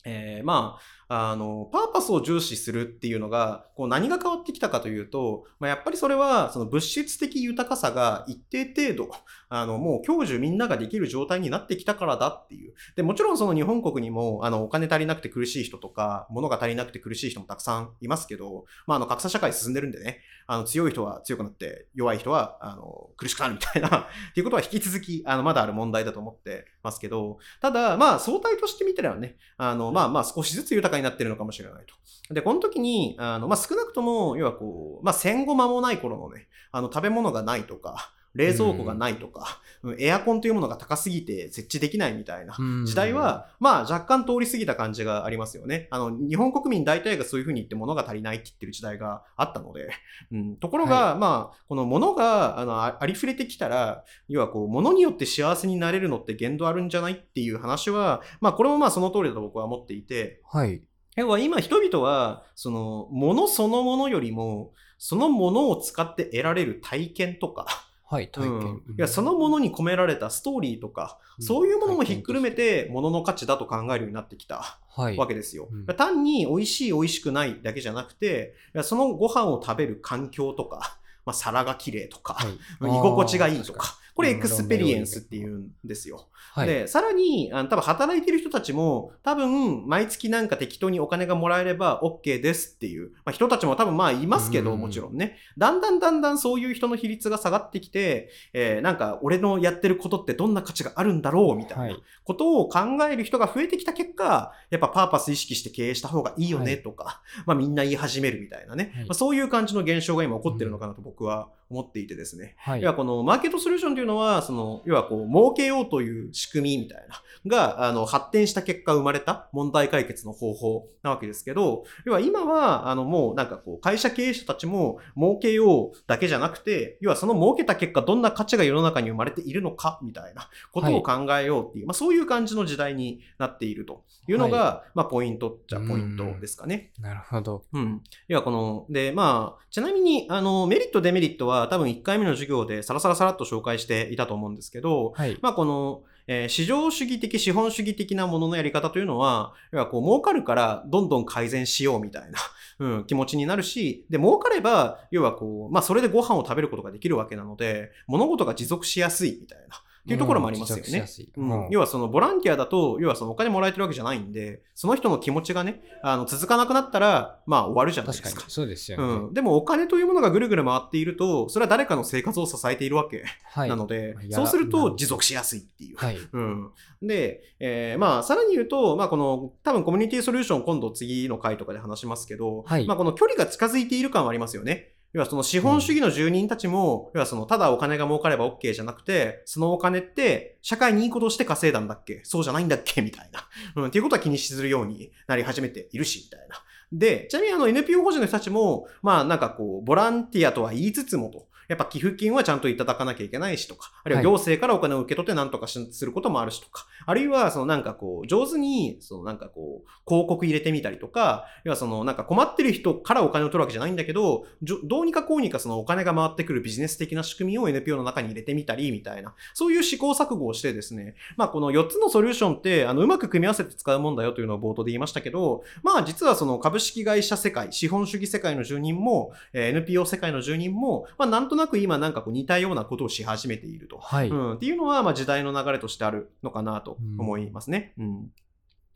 えーまあ、あの、パーパスを重視するっていうのが、こう何が変わってきたかというと、まあ、やっぱりそれは、その物質的豊かさが一定程度、あの、もう享受みんなができる状態になってきたからだっていう。で、もちろんその日本国にも、あの、お金足りなくて苦しい人とか、物が足りなくて苦しい人もたくさんいますけど、まあ、あの、格差社会進んでるんでね、あの、強い人は強くなって、弱い人は、あの、苦しくなるみたいな、っていうことは引き続き、あの、まだある問題だと思ってますけど、ただ、まあ、相対として見てればね、あの、まあまあ、少しずつ豊かになってるのかもしれないと。で、この時に、あの、まあ、少なくとも、要はこう、まあ、戦後間もない頃のね、あの、食べ物がないとか、冷蔵庫がないとか、うんエアコンというものが高すぎて設置できないみたいなうん時代は、まあ若干通り過ぎた感じがありますよね。あの、日本国民大体がそういうふうに言って物が足りないって言ってる時代があったので、うん、ところが、まあ、この物が、あの、あありふれてきたら、要はこう、物によって幸せになれるのって限度あるんじゃないっていう話は、まあこれもまあその通りだと僕は思っていて、はい。要は今人々は、その、物そのものよりも、そのものを使って得られる体験とか、はい。体験。うんいやそのものに込められたストーリーとか、うんそういうものもひっくるめて、物の価値だと考えるようになってきたはい。わけですよ。うん単に美味しい美味しくないだけじゃなくて、そのご飯を食べる環境とか、まあ、皿が綺麗とか、はい。居心地がいいとか、これ experience っていうんですよ。はい。で、さらに、あの多分働いてる人たちも、多分、毎月なんか適当にお金がもらえれば OK ですっていう、まあ、人たちも多分まあいますけど、うんもちろんね。だんだんだんだんそういう人の比率が下がってきて、えーなんか俺のやってることってどんな価値があるんだろうみたいな。はい。ことを考える人が増えてきた結果、やっぱ purpose 意識して経営した方がいいよねはいとか、まあみんな言い始めるみたいなね、はいまあ、そういう感じの現象が今起こってるのかなと僕は思っていてですね。はいいや、この market solution というのは、その、要はこう、儲けようという仕組みみたいな、が、あの、発展した結果生まれた問題解決の方法なわけですけど、要は今は、あの、もうなんかこう、会社経営者たちも儲けようだけじゃなくて、要はその儲けた結果、どんな価値が世の中に生まれているのか、みたいなことを考えようっていう、まあそういう感じの時代になっているというのが、まあポイントっちゃポイントですかね。なるほど。うん。要はこの、で、まあ、ちなみに、あの、メリット、デメリットは多分1回目の授業でサラサラサラっと紹介していたと思うんですけど、はい。まあこの、えー市場主義的、資本主義的なもののやり方というのは、要はこう、儲かるからどんどん改善しようみたいな、うん、気持ちになるし、で、儲かれば、要はこう、まあそれでご飯を食べることができるわけなので、物事が持続しやすいみたいな、っていうところもありますよね。うん要はそのボランティアだと、要はそのお金もらえてるわけじゃないんで、その人の気持ちがね、あの続かなくなったら、まあ終わるじゃないですか。確かに。そうですよね。うん、でもお金というものがぐるぐる回っていると、それは誰かの生活を支えているわけはい。なので、そうすると持続しやすいっていう。はい。うん、で、えーまあ、さらに言うと、まあ、この、多分コミュニティソリューション今度次の回とかで話しますけど、はいまあ、この距離が近づいている感はありますよね。要はその資本主義の住人たちも、要はそのただお金が儲かれば OK じゃなくて、そのお金って社会にいいことをして稼いだんだっけ？そうじゃないんだっけ？みたいな。うん。っていうことは気にしするようになり始めているし、みたいな。で、ちなみにあの NPO 法人の人たちも、まあなんかこう、ボランティアとは言いつつもと、やっぱ寄付金はちゃんといただかなきゃいけないしとか、あるいははい。行政からお金を受け取って何とかしすることもあるしとか、あるいはそのなんかこう、上手に、そのなんかこう、広告入れてみたりとか、要はそのなんか困ってる人からお金を取るわけじゃないんだけど、どうにかこうにかそのお金が回ってくるビジネス的な仕組みを NPO の中に入れてみたりみたいな、そういう試行錯誤をしてですね、まあこの4つのソリューションって、あの、うまく組み合わせて使うもんだよというのを冒頭で言いましたけど、まあ実はその株式会社世界、資本主義世界の住人も、えー NPO 世界の住人も、まあなんとなく今なんかこう似たようなことをし始めていると。はい。うん、っていうのは、まあ、時代の流れとしてあるのかなと思いますね。うん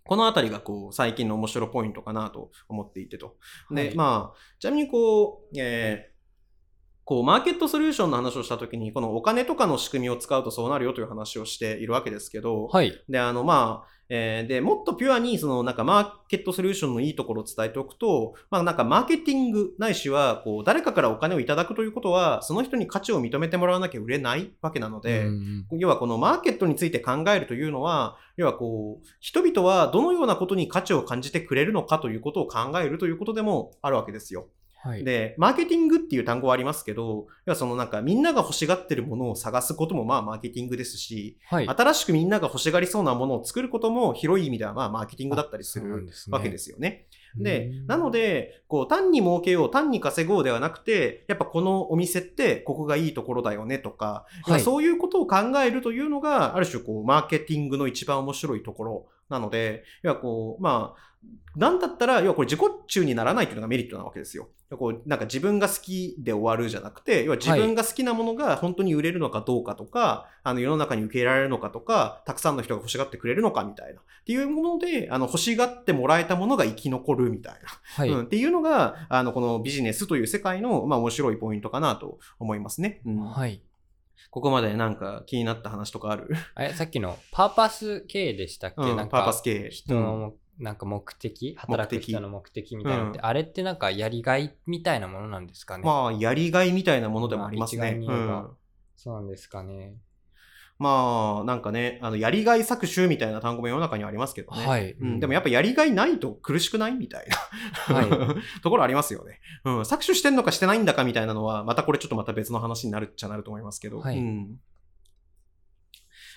このあたりがこう最近の面白いポイントかなと思っていてと。で、はいまあ、ちなみにこう、えーこう、マーケットソリューションの話をしたときに、このお金とかの仕組みを使うとそうなるよという話をしているわけですけど、はい。で、あの、まあ、えーで、もっとピュアに、その、なんか、マーケットソリューションのいいところを伝えておくと、まあ、なんか、マーケティングないしは、こう、誰かからお金をいただくということは、その人に価値を認めてもらわなきゃ売れないわけなので、うん要はこのマーケットについて考えるというのは、要はこう、人々はどのようなことに価値を感じてくれるのかということを考えるということでもあるわけですよ。はい。で、マーケティングっていう単語はありますけど、要はそのなんかみんなが欲しがってるものを探すこともまあマーケティングですし、はい。新しくみんなが欲しがりそうなものを作ることも広い意味ではまあマーケティングだったりするわけですよね。でうん、なので、こう、単に儲けよう、単に稼ごうではなくて、やっぱこのお店ってここがいいところだよねとか、はいそういうことを考えるというのが、ある種こう、マーケティングの一番面白いところなので、要はこう、まあ、なんだったら、要はこれ自己中にならないというのがメリットなわけですよ。こう、なんか自分が好きで終わるじゃなくて、要は自分が好きなものが本当に売れるのかどうかとか、あの世の中に受け入れられるのかとか、たくさんの人が欲しがってくれるのかみたいな。っていうもので、あの、欲しがってもらえたものが生き残るみたいな。はい。うん、っていうのが、あの、このビジネスという世界の、まあ、面白いポイントかなと思いますね。うん。はい。ここまでなんか気になった話とかある？あれ、さっきのパーパス経営でしたっけ、うんなんかパーパス、経営。人のも、なんか目的？働く人の目的みたいなのって、うんあれってなんかやりがいみたいなものなんですかね、まあ、やりがいみたいなものでもありますね。まあうんそうなんですかね。まあ、なんかね、あの、やりがい搾取みたいな単語も世の中にはありますけどね。はい。うん、でもやっぱやりがいないと苦しくないみたいな、は ところありますよね。うん。搾取してんのかしてないんだかみたいなのは、またこれちょっとまた別の話になるっちゃなると思いますけど。はいうん。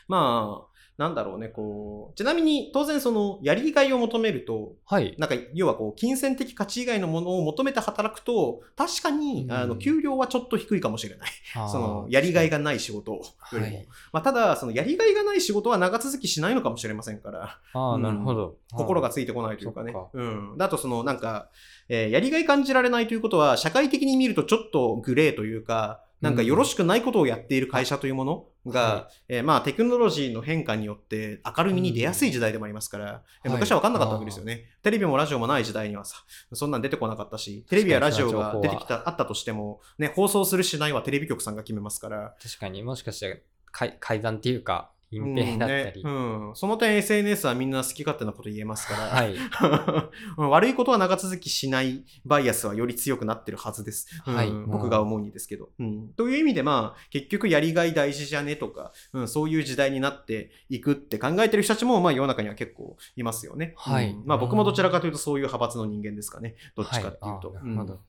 まあ、なんだろうね、こう、ちなみに当然その、やりがいを求めると、はい。なんか、要はこう、金銭的価値以外のものを求めて働くと、確かに、うんあの、給料はちょっと低いかもしれない。あーその、やりがいがない仕事よりも。はい。まあ、ただ、その、やりがいがない仕事は長続きしないのかもしれませんから。ああ、うんなるほど。心がついてこないというかね。うん。だとそのなんか、えーやりがい感じられないということは、社会的に見るとちょっとグレーというか、なんかよろしくないことをやっている会社というものが、はえーまあテクノロジーの変化によって明るみに出やすい時代でもありますから、うん昔は分かんなかったわけですよね。テレビもラジオもない時代にはさ、そんなん出てこなかったし、テレビやラジオが出てきた、あったとしても、ね、放送するしないはテレビ局さんが決めますから、確かに。もしかして改改ざんっていうか、隠蔽だったり。うんねうんその点 SNS はみんな好き勝手なこと言えますから、はい。うん悪いことは長続きしないバイアスはより強くなってるはずです。うんはい僕が思うにですけど、うん。という意味でまあ結局やりがい大事じゃねとか、うん、そういう時代になっていくって考えてる人たちもまあ世の中には結構いますよね。はいうんまあ僕もどちらかというとそういう派閥の人間ですかね。どっちかっていうと。はいあなるほどうん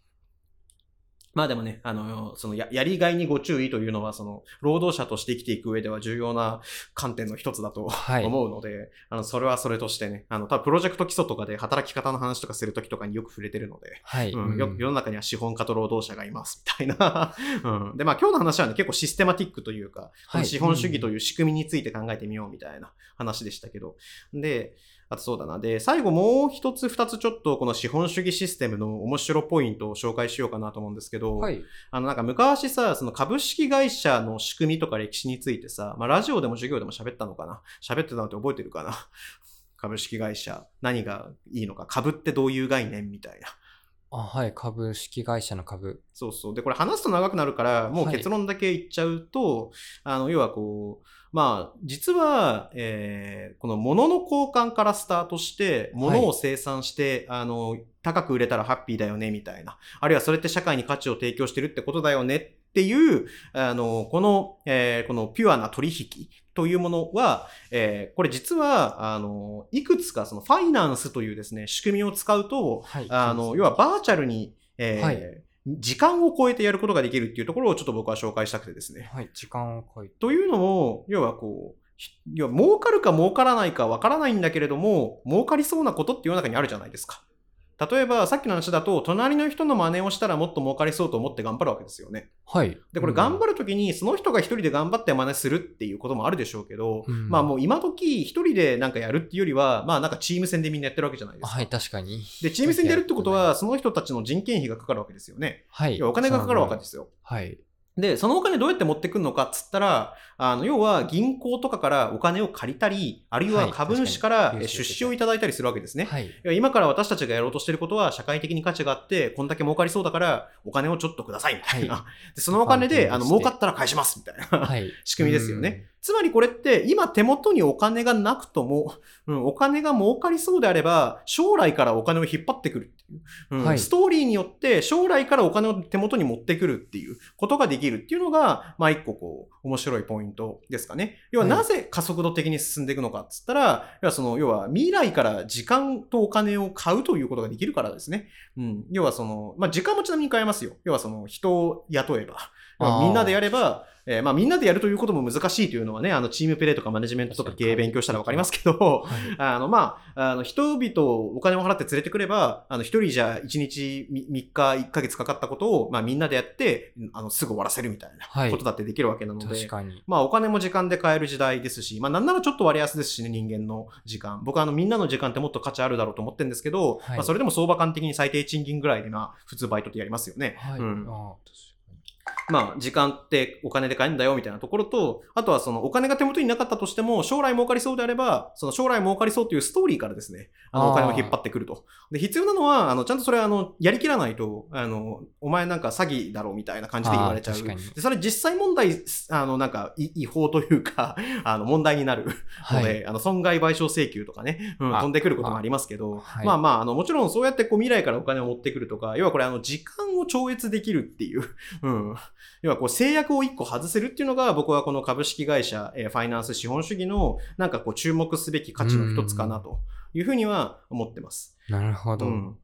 まあでもね、あの、そのややりがいにご注意というのは、その、労働者として生きていく上では重要な観点の一つだとはい思うので、あの、それはそれとしてね、あの、多分プロジェクト基礎とかで働き方の話とかするときとかによく触れてるので、はい。うんよ世の中には資本家と労働者がいます、みたいな。うん、で、まあ今日の話はね、結構システマティックというか、この資本主義という仕組みについて考えてみようみたいな話でしたけど。で、あとそうだな。で、最後もう一つ二つちょっとこの資本主義システムの面白ポイントを紹介しようかなと思うんですけど、はい。あのなんか昔さ、その株式会社の仕組みとか歴史についてさ、まあラジオでも授業でも喋ったのかな？喋ってたのって覚えてるかな？株式会社、何がいいのか、株ってどういう概念？みたいな。あ、はい。株式会社の株。そうそう。で、これ話すと長くなるから、もうはい結論だけ言っちゃうと、あの、要はこう、まあ、実は、えーこの物の交換からスタートして、物を生産して、あの、高く売れたらハッピーだよね、みたいな。あるいはそれって社会に価値を提供してるってことだよねっていう、あの、この、えーこのピュアな取引というものは、えーこれ実は、あの、いくつかそのファイナンスというですね、仕組みを使うと、はい。あの、要はバーチャルに、えーはい時間を超えてやることができるっていうところをちょっと僕は紹介したくてですね。はい。時間を超えて。というのも、要はこう、ひ要は儲かるか儲からないかわからないんだけれども、儲かりそうなことって世の中にあるじゃないですか。例えば、さっきの話だと、隣の人の真似をしたらもっと儲かりそうと思って頑張るわけですよね。はい。で、これ頑張るときに、その人が一人で頑張って真似するっていうこともあるでしょうけど、うんまあもう今時一人でなんかやるっていうよりは、まあなんかチーム戦でみんなやってるわけじゃないですか。はい、確かに。で、チーム戦でやるってことは、その人たちの人件費がかかるわけですよね。はい。お金がかかるわけですよ。はい。で、そのお金どうやって持ってくるのかっつったら、あの、要は銀行とかからお金を借りたり、あるいははい株主から出資をいただいたりするわけですね。はい。今から私たちがやろうとしてることは社会的に価値があって、こんだけ儲かりそうだから、お金をちょっとくださいみたいな。はでそのお金で、あの、儲かったら返しますみたいな。はい。仕組みですよね。つまりこれって、今手元にお金がなくとも、うん、お金が儲かりそうであれば、将来からお金を引っ張ってくるっていう。うんはいストーリーによって、将来からお金を手元に持ってくるっていうことができるっていうのが、まあ一個こう、面白いポイントですかね。要ははいなぜ加速度的に進んでいくのかっつったら、要はその、要は未来から時間とお金を買うということができるからですね。うん。要はその、まあ時間もちなみに買えますよ。要はその、人を雇えば。みんなでやれば、えーまあみんなでやるということも難しいというのはね、あのチームプレーとかマネジメントとか経営勉強したらわかりますけど、はい。あのまあ、あの人々をお金を払って連れてくれば、あの一人じゃ1日3日1ヶ月かかったことを、まあみんなでやって、あのすぐ終わらせるみたいはないことだってできるわけなので、確かに。まあお金も時間で買える時代ですし、まあなんならちょっと割安ですしね、人間の時間。僕はあのみんなの時間ってもっと価値あるだろうと思ってるんですけど、はいまあそれでも相場感的に最低賃金ぐらいでまあ普通バイトってやりますよね。はい。うんあまあ、時間ってお金で買えるんだよみたいなところと、あとはそのお金が手元になかったとしても、将来儲かりそうであれば、その将来儲かりそうというストーリーからですね、あのお金を引っ張ってくると。で、必要なのは、あの、ちゃんとそれはあの、やりきらないと、あの、お前なんか詐欺だろみたいな感じで言われちゃう。で、それ実際問題、あの、なんか、い違法というか、あの、問題になるはい。ので、あの、損害賠償請求とかね、うん、あ飛んでくることもありますけど、はいまあまあ、あの、もちろんそうやってこう未来からお金を持ってくるとか、要はこれあの、時間を超越できるっていう、うん。要はこう制約を一個外せるっていうのが僕はこの株式会社、えーファイナンス資本主義のなんかこう注目すべき価値の一つかなというふうには思ってます。なるほど。うん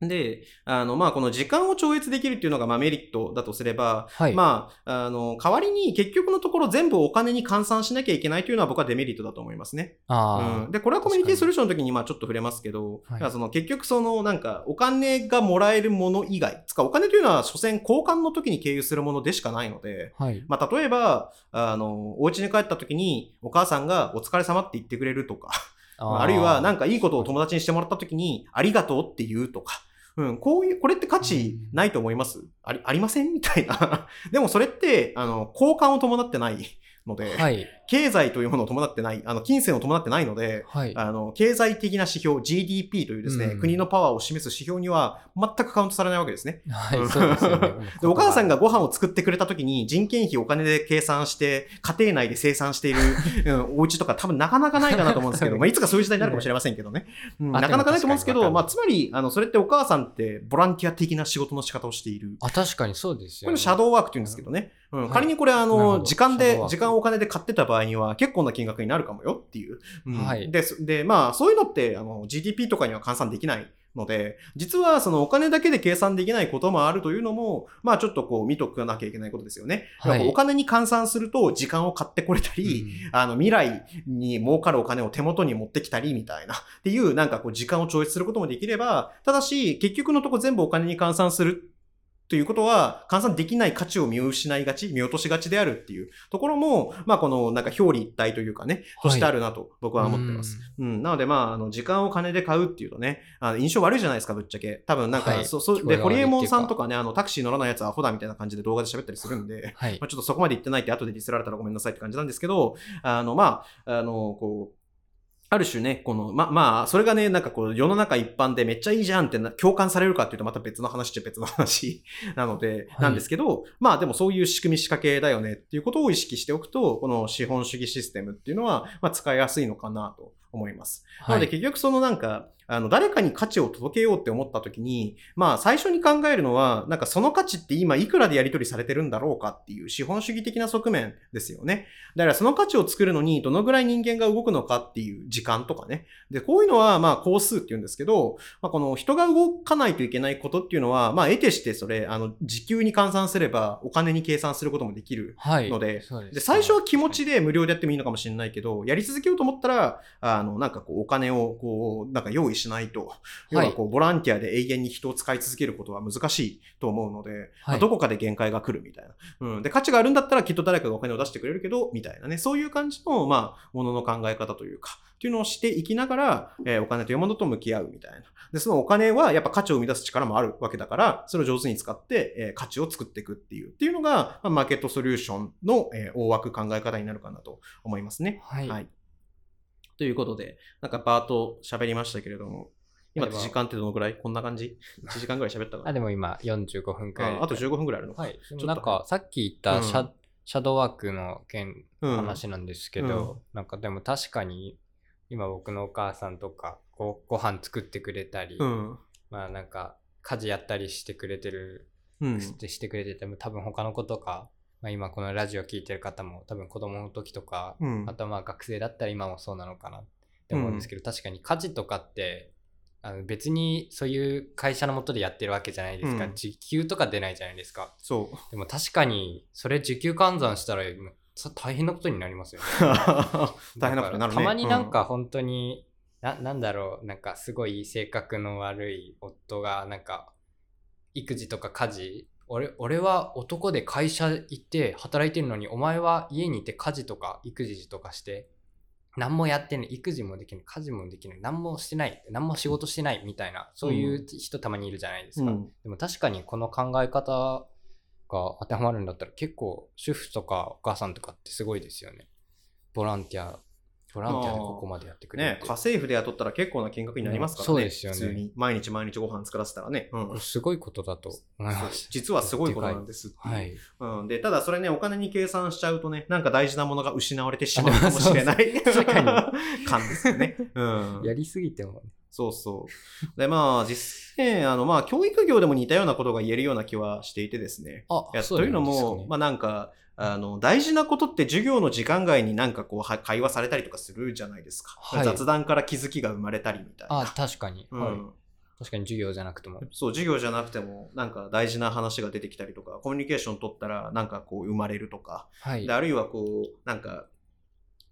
で、あの、まあ、この時間を超越できるっていうのが、まあ、メリットだとすれば、はい。まあ、あの、代わりに結局のところ全部お金に換算しなきゃいけないというのは僕はデメリットだと思いますね。あうん、で、これはコミュニティソリューションの時にまあちょっと触れますけど、はいその結局そのなんかお金がもらえるもの以外、つかお金というのは所詮交換の時に経由するものでしかないので、あ。はい。まあ例えば、あの、お家に帰った時にお母さんがお疲れ様って言ってくれるとか、あるいはなんかいいことを友達にしてもらった時にありがとうって言うとか、うん、こういう、これって価値ないと思います？あり、ありません？みたいな。でもそれって、あの、交換を伴ってないので、はい。経済というものを伴ってない、あの、金銭を伴ってないので、はい。あの、経済的な指標、GDP というですね、うん国のパワーを示す指標には全くカウントされないわけですね。はい、そうですよね。で、お母さんがご飯を作ってくれた時に人件費お金で計算して、家庭内で生産している、うん、お家とか多分なかなかないかなと思うんですけど、まあ、いつかそういう時代になるかもしれませんけどね。うんあなかなかないと思うんですけど、まあ、つまり、あの、それってお母さんってボランティア的な仕事の仕方をしている。あ、確かにそうですよね。これシャドーワークって言うんですけどね。うんはい仮にこれ、あの、時間で時間をお金で買ってた場合には結構な金額になるかもよっていう。うん。はい。で、そで、まあ、そういうのって、あの、GDP とかには換算できないので、実はそのお金だけで計算できないこともあるというのも、まあ、ちょっとこう見とかなきゃいけないことですよね。はい。お金に換算すると時間を買ってこれたり、うん。あの、未来に儲かるお金を手元に持ってきたりみたいな、っていう、なんかこう、時間を調節することもできれば、ただし、結局のとこ全部お金に換算するということは、換算できない価値を見失いがち、見落としがちであるっていうところも、まあ、この、なんか表裏一体というかね、としてあるなと僕は思ってます。うん、なので、まあ、あの、時間を金で買うっていうとね、あの印象悪いじゃないですか、ぶっちゃけ。多分、なんか、はいそ、そう、で、ホリエモンさんとかね、あの、タクシー乗らないやつはアホだみたいな感じで動画で喋ったりするんで、はいまあ、。ちょっとそこまで言ってないって後でディスられたらごめんなさいって感じなんですけど、あの、まあ、あの、こう、ある種ね、この、ま、まあ、それがね、なんかこう、世の中一般でめっちゃいいじゃんってな共感されるかっていうとまた別の話っちゃ別の話なので、はいなんですけど、まあでもそういう仕組み仕掛けだよねっていうことを意識しておくと、この資本主義システムっていうのは、まあ使いやすいのかなと思います。なので結局そのなんか、あの、誰かに価値を届けようって思った時に、まあ最初に考えるのは、なんかその価値って今いくらでやり取りされてるんだろうかっていう資本主義的な側面ですよね。だからその価値を作るのにどのぐらい人間が動くのかっていう時間とかね。で、こういうのはまあ工数って言うんですけど、まあこの人が動かないといけないことっていうのは、まあ得てしてそれ、あの、時給に換算すればお金に計算することもできるはい。のでそうすで、最初は気持ちで無料でやってもいいのかもしれないけど、やり続けようと思ったら、あの、なんかこう、お金をこう、なんか用意しないと、要はこう、ボランティアで永遠に人を使い続けることは難しいと思うので、まあどこかで限界が来るみたいな。うん。で、価値があるんだったらきっと誰かがお金を出してくれるけど、みたいなね、そういう感じの、まあ、ものの考え方というか、っていうのをしていきながら、えーお金というものと向き合うみたいな。で、そのお金はやっぱ価値を生み出す力もあるわけだから、それを上手に使って、えー価値を作っていくっていう、っていうのが、まあマーケットソリューションの、えー大枠考え方になるかなと思いますね。はい。はい。ということで、なんかバーと喋りましたけれども、今時間ってどのくらい？こんな感じ ?1 時間ぐらい喋ったかな？あ、でも今45分くらい。ああと15分ぐらいあるのか。はい。でもちょっとなんか、さっき言ったシャ,、うんシャドーワークの件、うん話なんですけど、なんかでも確かに、今僕のお母さんとかごご飯作ってくれたり、うん。まあなんか家事やったりしてくれてる、うん。してしてくれてても多分他の子とか、まあ、今このラジオ聞いてる方も多分子供の時とか、うん。あとはまあ学生だったら今もそうなのかなって思うんですけど、確かに家事とかってあの別にそういう会社のもとでやってるわけじゃないですか、うん。時給とか出ないじゃないですか。そう。でも確かにそれ時給換算したら大変なことになりますよね。大変なことになるね。たまになんか本当に、ななんだろうなんかすごい性格の悪い夫がなんか育児とか家事俺俺は男で会社行って働いてるのにお前は家にいて家事とか育児とかして何もやってない育児もできない家事もできない何もしてない何も仕事してないみたいなそういう人たまにいるじゃないですか、うん。でも確かにこの考え方が当てはまるんだったら結構主婦とかお母さんとかってすごいですよね。ボランティア、ボランティアでここまでやってくれるね家政婦で雇ったら結構な金額になりますからね。そうですよね普通に。毎日毎日ご飯作らせたらね。うんすごいことだと思います。実はすごいことなんですはい。うん、で、ただそれね、お金に計算しちゃうとね、なんか大事なものが失われてしまうかもしれない。確か 感ですよね。うん。やりすぎてもね。そうそう。で、まあ、実際ね、あの、まあ、教育業でも似たようなことが言えるような気はしていてですね。あいやというのも、まあなんか、あの、大事なことって授業の時間外になんかこう、は会話されたりとかするじゃないですか。はい雑談から気づきが生まれたりみたいな。あ、確かに、うんはい。確かに授業じゃなくても。そう、授業じゃなくても、なんか大事な話が出てきたりとか、コミュニケーション取ったら、なんかこう生まれるとか、はいで、。あるいはこう、なんか、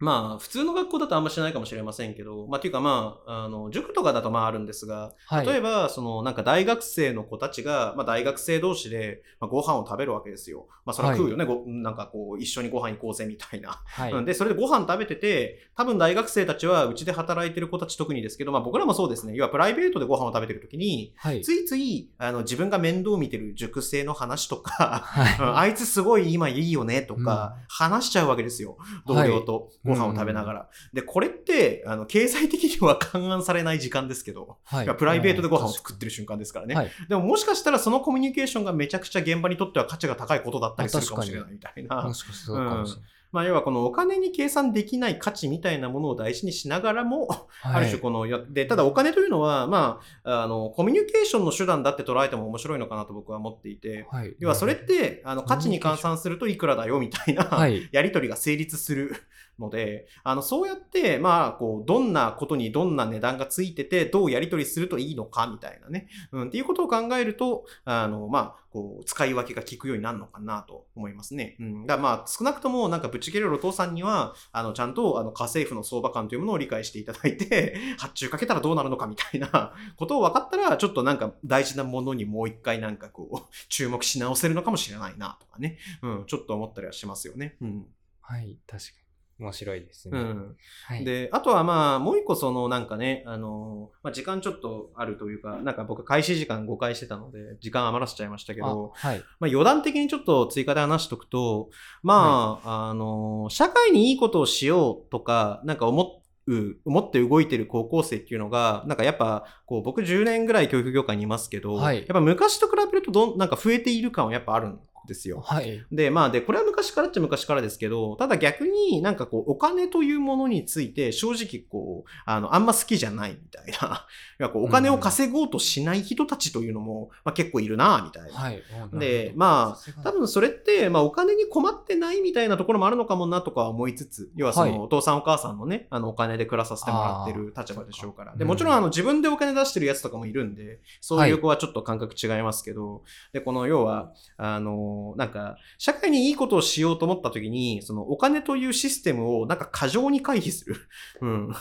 まあ、普通の学校だとあんましないかもしれませんけど、まあ、っていうかまあ、あの、塾とかだとまああるんですが、はい。例えば、その、なんか大学生の子たちが、まあ大学生同士で、まあ、ご飯を食べるわけですよ。まあそれは食うよね、ごなんかこう、一緒にご飯行こうぜみたいな。はい。う んで、それでご飯食べてて、多分大学生たちはうちで働いてる子たち特にですけど、まあ僕らもそうですね。要はプライベートでご飯を食べてるときに、はい。ついつい、あの、自分が面倒見てる塾生の話とか、あいつすごい今いいよねとか、話しちゃうわけですよ。同僚とご飯を食べながら。で、これって、あの、経済的には勘案されない時間ですけど、い。はいプライベートでご飯を作っってる瞬間ですからね。はい。でももしかしたらそのコミュニケーションがめちゃくちゃ現場にとっては価値が高いことだったりするかもしれないみたいなも。しかしてそうか。まあ要はこのお金に計算できない価値みたいなものを大事にしながらも、ある種このや、で、ただお金というのは、まあ、あの、コミュニケーションの手段だって捉えても面白いのかなと僕は思っていて、はい。要はそれって、あの、価値に換算するといくらだよみたいな、はい。やり取りが成立するので、あの、そうやって、まあ、こう、どんなことにどんな値段がついてて、どうやり取りするといいのかみたいなね、うん、っていうことを考えると、あの、まあ、こう、使い分けが効くようになるのかなと思いますね。うん。だまあ、少なくとも、なんか、ぶちぎれるお父さんには、あの、ちゃんと、あの、家政婦の相場感というものを理解していただいて、発注かけたらどうなるのかみたいな ことを分かったら、ちょっとなんか、大事なものにもう一回なんかこう、注目し直せるのかもしれないなとかね。うん、ちょっと思ったりはしますよね。うん。はい。確かに。面白いですね。うん。はい。で、あとはまあ、もう一個そのなんかね、あの、まあ、時間ちょっとあるというか、なんか僕開始時間誤解してたので、時間余らせちゃいましたけど、あはい。まあ余談的にちょっと追加で話しとくと、まあ、あの、社会にいいことをしようとか、なんか思う、思って動いてる高校生っていうのが、なんかやっぱ、こう僕10年ぐらい教育業界にいますけど、はいやっぱ昔と比べるとどん、なんか増えている感はやっぱあるんですよ。はい。で、まあ、で、これは昔からっちゃ昔からですけど、ただ逆になんかこう、お金というものについて正直こう、あの、あんま好きじゃないみたいな。いやこうお金を稼ごうとしない人たちというのも、まあ結構いるな、みたいな。はい。で、まあ、多分それって、まあお金に困ってないみたいなところもあるのかもなとかは思いつつ、要はそはいのお父さんお母さんのね、あのお金で暮らさせてもらってる立場でしょうから。で、もちろんあの自分でお金出してるやつとかもいるんで、そういう子はちょっと感覚違いますけど、で、この要は、あの、なんか、社会にいいことをしようと思った時に、そのお金というシステムをなんか過剰に回避する。うん。うん。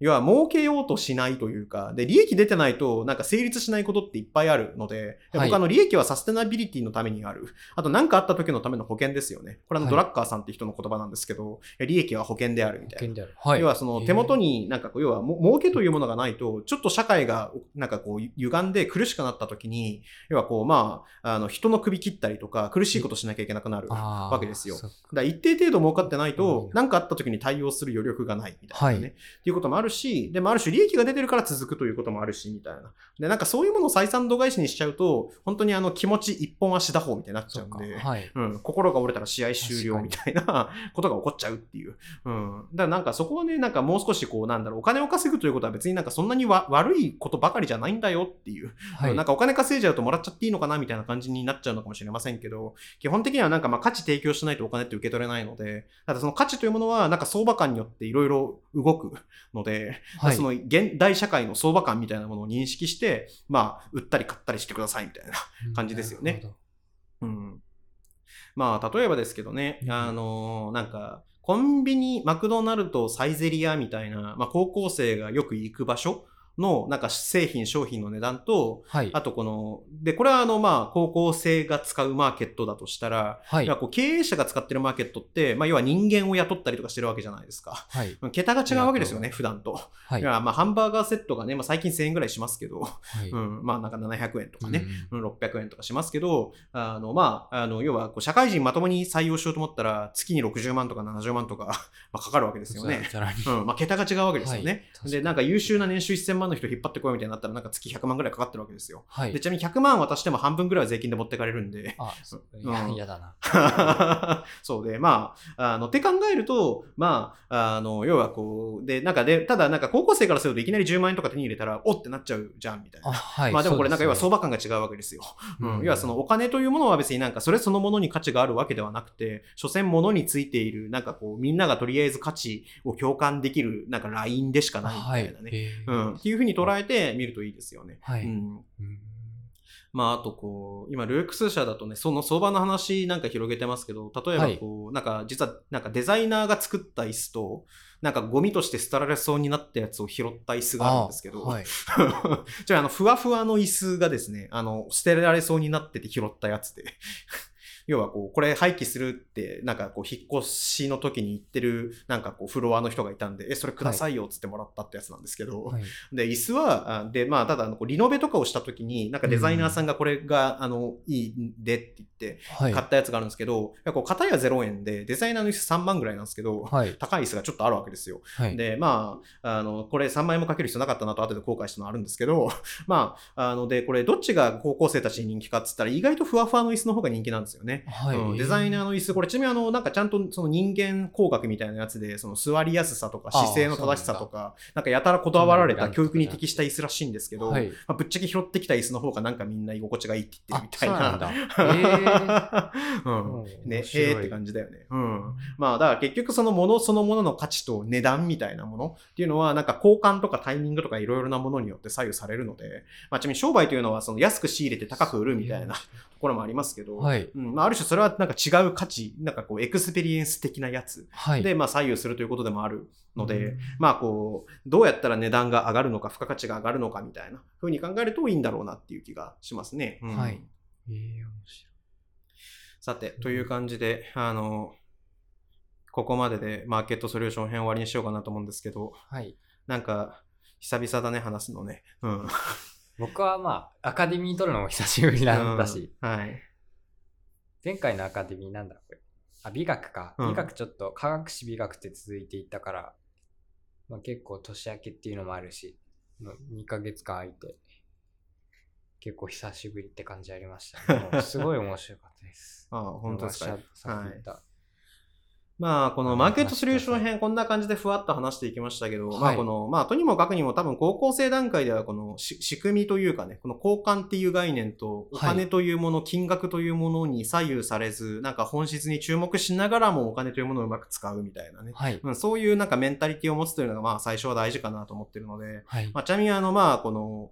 要は儲けようとしないというか、で、利益出てないとなんか成立しないことっていっぱいあるので、ではい僕あの利益はサステナビリティのためにある。あと何かあった時のための保険ですよね。これあのはいドラッカーさんって人の言葉なんですけど、利益は保険であるみたいな。保険である。はい。要はその手元になんかこう要はも儲けというものがないと、ちょっと社会がなんかこう歪んで苦しくなった時に、要はこうまあ、あの人の首切ったりとか苦しいことしなきゃいけなくなる。わけですよだ一定程度儲かってないとう、ん何かあった時に対応する余力がないみたいなね。はいっていうこともあるし、でもある種利益が出てるから続くということもあるし、みたいな。で、なんかそういうものを採算度外視にしちゃうと、本当にあの気持ち一本足打法みたいになっち。ゃうんで、はい。うん、心が折れたら試合終了みたいなことが起こっちゃうっていう。うん。だからなんかそこはね、なんかもう少しこうなんだろう、お金を稼ぐということは別になんかそんなにわ悪いことばかりじゃないんだよっていう。はい。なんかお金稼いじゃうともらっちゃっていいのかなみたいな感じになっちゃうのかもしれませんけど、基本的にはなんかまあ価値提供しないとお金って受け取れないので、ただその価値というものはなんか相場感によっていろいろ動くので、はいその現代社会の相場感みたいなものを認識して、まあ、売ったり買ったりしてくださいみたいな。感じですよねうん。まあ、例えばですけどね、うんあのなんか、コンビニ、マクドナルド、サイゼリアみたいな、まあ、高校生がよく行く場所の、なんか製品、商品の値段と、はい。あとこの、で、これはあの、まあ、高校生が使うマーケットだとしたら、はい。こう経営者が使ってるマーケットって、まあ、要は人間を雇ったりとかしてるわけじゃないですか。はい。桁が違うわけですよね、普段と。はい。いや、まあ、ハンバーガーセットがね、まあ、最近1000円ぐらいしますけど、はい。うん、まあ、なんか700円とかね、うんうん、600円とかしますけど、あの、まあ、あの、要は、こう、社会人まともに採用しようと思ったら、月に60万とか70万とか、まあ、かかるわけですよね。うん、まあ、桁が違うわけですよね。で、なんか優秀な年収1000万の人引っ張ってこいみたいになったら、なんか月100万ぐらいかかってるわけですよ。はいで、。ちなみに100万渡しても半分ぐらいは税金で持ってかれるんで、あ、そういうんや、嫌だな。そうで、まあ、あの、って考えると、まあ、あの、要はこう、で、なんかで、ただなんか高校生からするといきなり10万円とか手に入れたら、おってなっちゃうじゃん、みたいなあ、。はい。まあでもこれなんか要はそ相場感が違うわけですよ。ううん、要はそのお金というものは別になんかそれそのものに価値があるわけではなくて、所詮物についている、なんかこうみんながとりあえず価値を共感できるなんかラインでしかないみたいなね。へーうん。っていうふうに捉えてみるといいですよね。はいうん。うんまあ、あとこう、今、ルークス社だとね、その相場の話なんか広げてますけど、例えばこう、なんか実は、なんかデザイナーが作った椅子と、なんかゴミとして捨てられそうになったやつを拾った椅子があるんですけど、はい。じゃあ、あの、ふわふわの椅子がですね、あの、捨てられそうになってて拾ったやつで、要はこう、これ廃棄するって、なんかこう、引っ越しの時に言ってる、なんかこう、フロアの人がいたんで、え、それくださいよっつってもらったってやつなんですけど、はい。で、椅子は、あで、まあ、ただ、リノベとかをした時に、なんかデザイナーさんがこれが、あの、いいんでって言って、はい。買ったやつがあるんですけど、いやこう、片や0円で、デザイナーの椅子3万ぐらいなんですけど、はい。高い椅子がちょっとあるわけですよ。はい。で、まあ、あの、これ3万円もかける必要なかったなと後で後悔したのあるんですけど、まあ、あの、で、これどっちが高校生たちに人気かっつったら、意外とふわふわの椅子の方が人気なんですよね。はい。うんデザイナーの椅子、これちなみにあの、なんかちゃんとその人間工学みたいなやつで、その座りやすさとか姿勢の正しさとか、なんかやたらこだわられた教育に適した椅子らしいんですけど、はい。まあ、ぶっちゃけ拾ってきた椅子の方がなんかみんな居心地がいいって言ってるあみ、たいなんな。うんうんね、へーって感じだよね。うん。まあ、だから結局そのものそのものの価値と値段みたいなものっていうのは、なんか交換とかタイミングとかいろいろなものによって左右されるので、まあ、ちなみに商売というのはその安く仕入れて高く売るみたいなところもありますけど、はい。うんまあ、ある種それはなんか違う価値、なんかこう experience 的なやつはい。で、まあ左右するということでもあるので、うんまあこう、どうやったら値段が上がるのか、付加価値が上がるのかみたいな風に考えるといいんだろうなっていう気がしますね。うんはいえー、面白さて、という感じで、あの、ここまででマーケットソリューション編終わりにしようかなと思うんですけど、い。はい。なんか、久々だね、話すのね。うん。僕はまあ、アカデミー取るのも久しぶりだったし、うんはい。前回のアカデミーなんだこれ。あ、美学か。うん美学ちょっと科学史美学って続いていったから、まあ、結構年明けっていうのもあるし、まあ2ヶ月間空いて、結構久しぶりって感じありました、ね。もうすごい面白かったです。ああ、本当ですか？ささっき言った。まあ、このマーケットソリューション編、こんな感じでふわっと話していきましたけど、はいまあ、この、まあ、とにもかくにも多分高校生段階では、このし仕組みというかね、この交換っていう概念と、お金というもの、金額というものに左右されず、なんか本質に注目しながらもお金というものをうまく使うみたいなね。はい。うん、そういうなんかメンタリティを持つというのが、まあ、最初は大事かなと思ってるので、はい。まあ、ちなみにあの、まあ、この、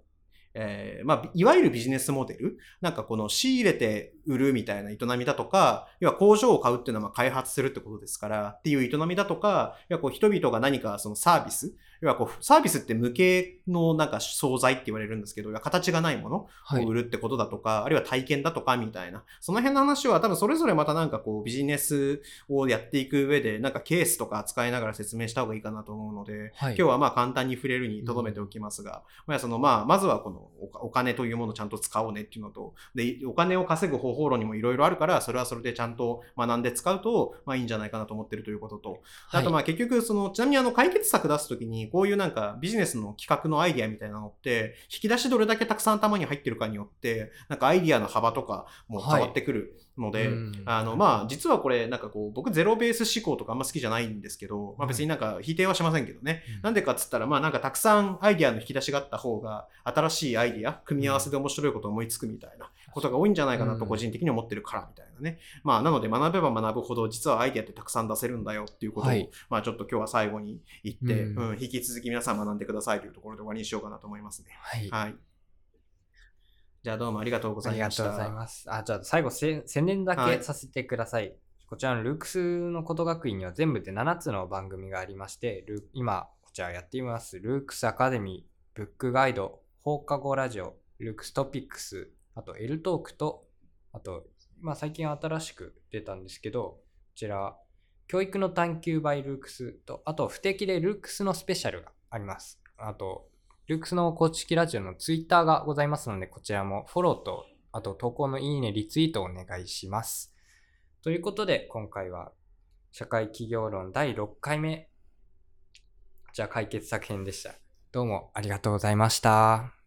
えーまあ、いわゆるビジネスモデルなんかこの仕入れて売るみたいな営みだとか、要は工場を買うっていうのはまあ開発するってことですから、っていう営みだとか、要はこう人々が何かそのサービス、要はこうサービスって無形のなんか惣菜って言われるんですけど、要は形がないものはいを売るってことだとか、あるいは体験だとかみたいな、その辺の話は多分それぞれまたなんかこうビジネスをやっていく上で、なんかケースとか扱いながら説明した方がいいかなと思うので、はい。今日はまあ簡単に触れるに留めておきますが、まあそのまあまずはこのおお金というものをちゃんと使おうねっていうのと、で、お金を稼ぐ方法論にもいろいろあるから、それはそれでちゃんと学んで使うと、まあいいんじゃないかなと思ってるということと、であとまあ結局その、ちなみにあの解決策出すときに、こういうなんかビジネスの企画のアイディアみたいなのって、引き出しどれだけたくさん頭に入ってるかによって、なんかアイディアの幅とかも変わってくるので、うん。あの、まあ、実はこれ、なんかこう、僕ゼロベース思考とかあんま好きじゃないんですけど、まあ別になんか否定はしませんけどね。うん。なんでかっつったら、まあなんかたくさんアイディアの引き出しがあった方が、新しいアイディア、組み合わせで面白いことを思いつくみたいなことが多いんじゃないかなとうん個人的に思ってるからみたいなね。まあなので学べば学ぶほど実はアイディアってたくさん出せるんだよっていうことを、はいまあちょっと今日は最後に言って、ううんん、引き続き皆さん学んでくださいというところで終わりにしようかなと思いますね。はい。はい。じゃあどうもありがとうごあざいました。りがとうございます。あ、じゃあ最後せ宣伝だはいけさせてください。こちらのルークスのこと学院には全部で7つの番組がありまして、ル今こちらやっています。ルークスアカデミー、ブックガイド、放課後ラジオ、ルークストピックス、あと L トークと、あと、まあ最近新しく出たんですけど、こちら、教育の探求 by ルークスと、あと不定期でルークスのスペシャルがあります。あと、ルークスの公式ラジオのツイッターがございますので、こちらもフォローと、あと投稿のいいね、リツイートをお願いします。ということで、今回は社会企業論第6回目、じゃあ解決作編でした。どうもありがとうございました。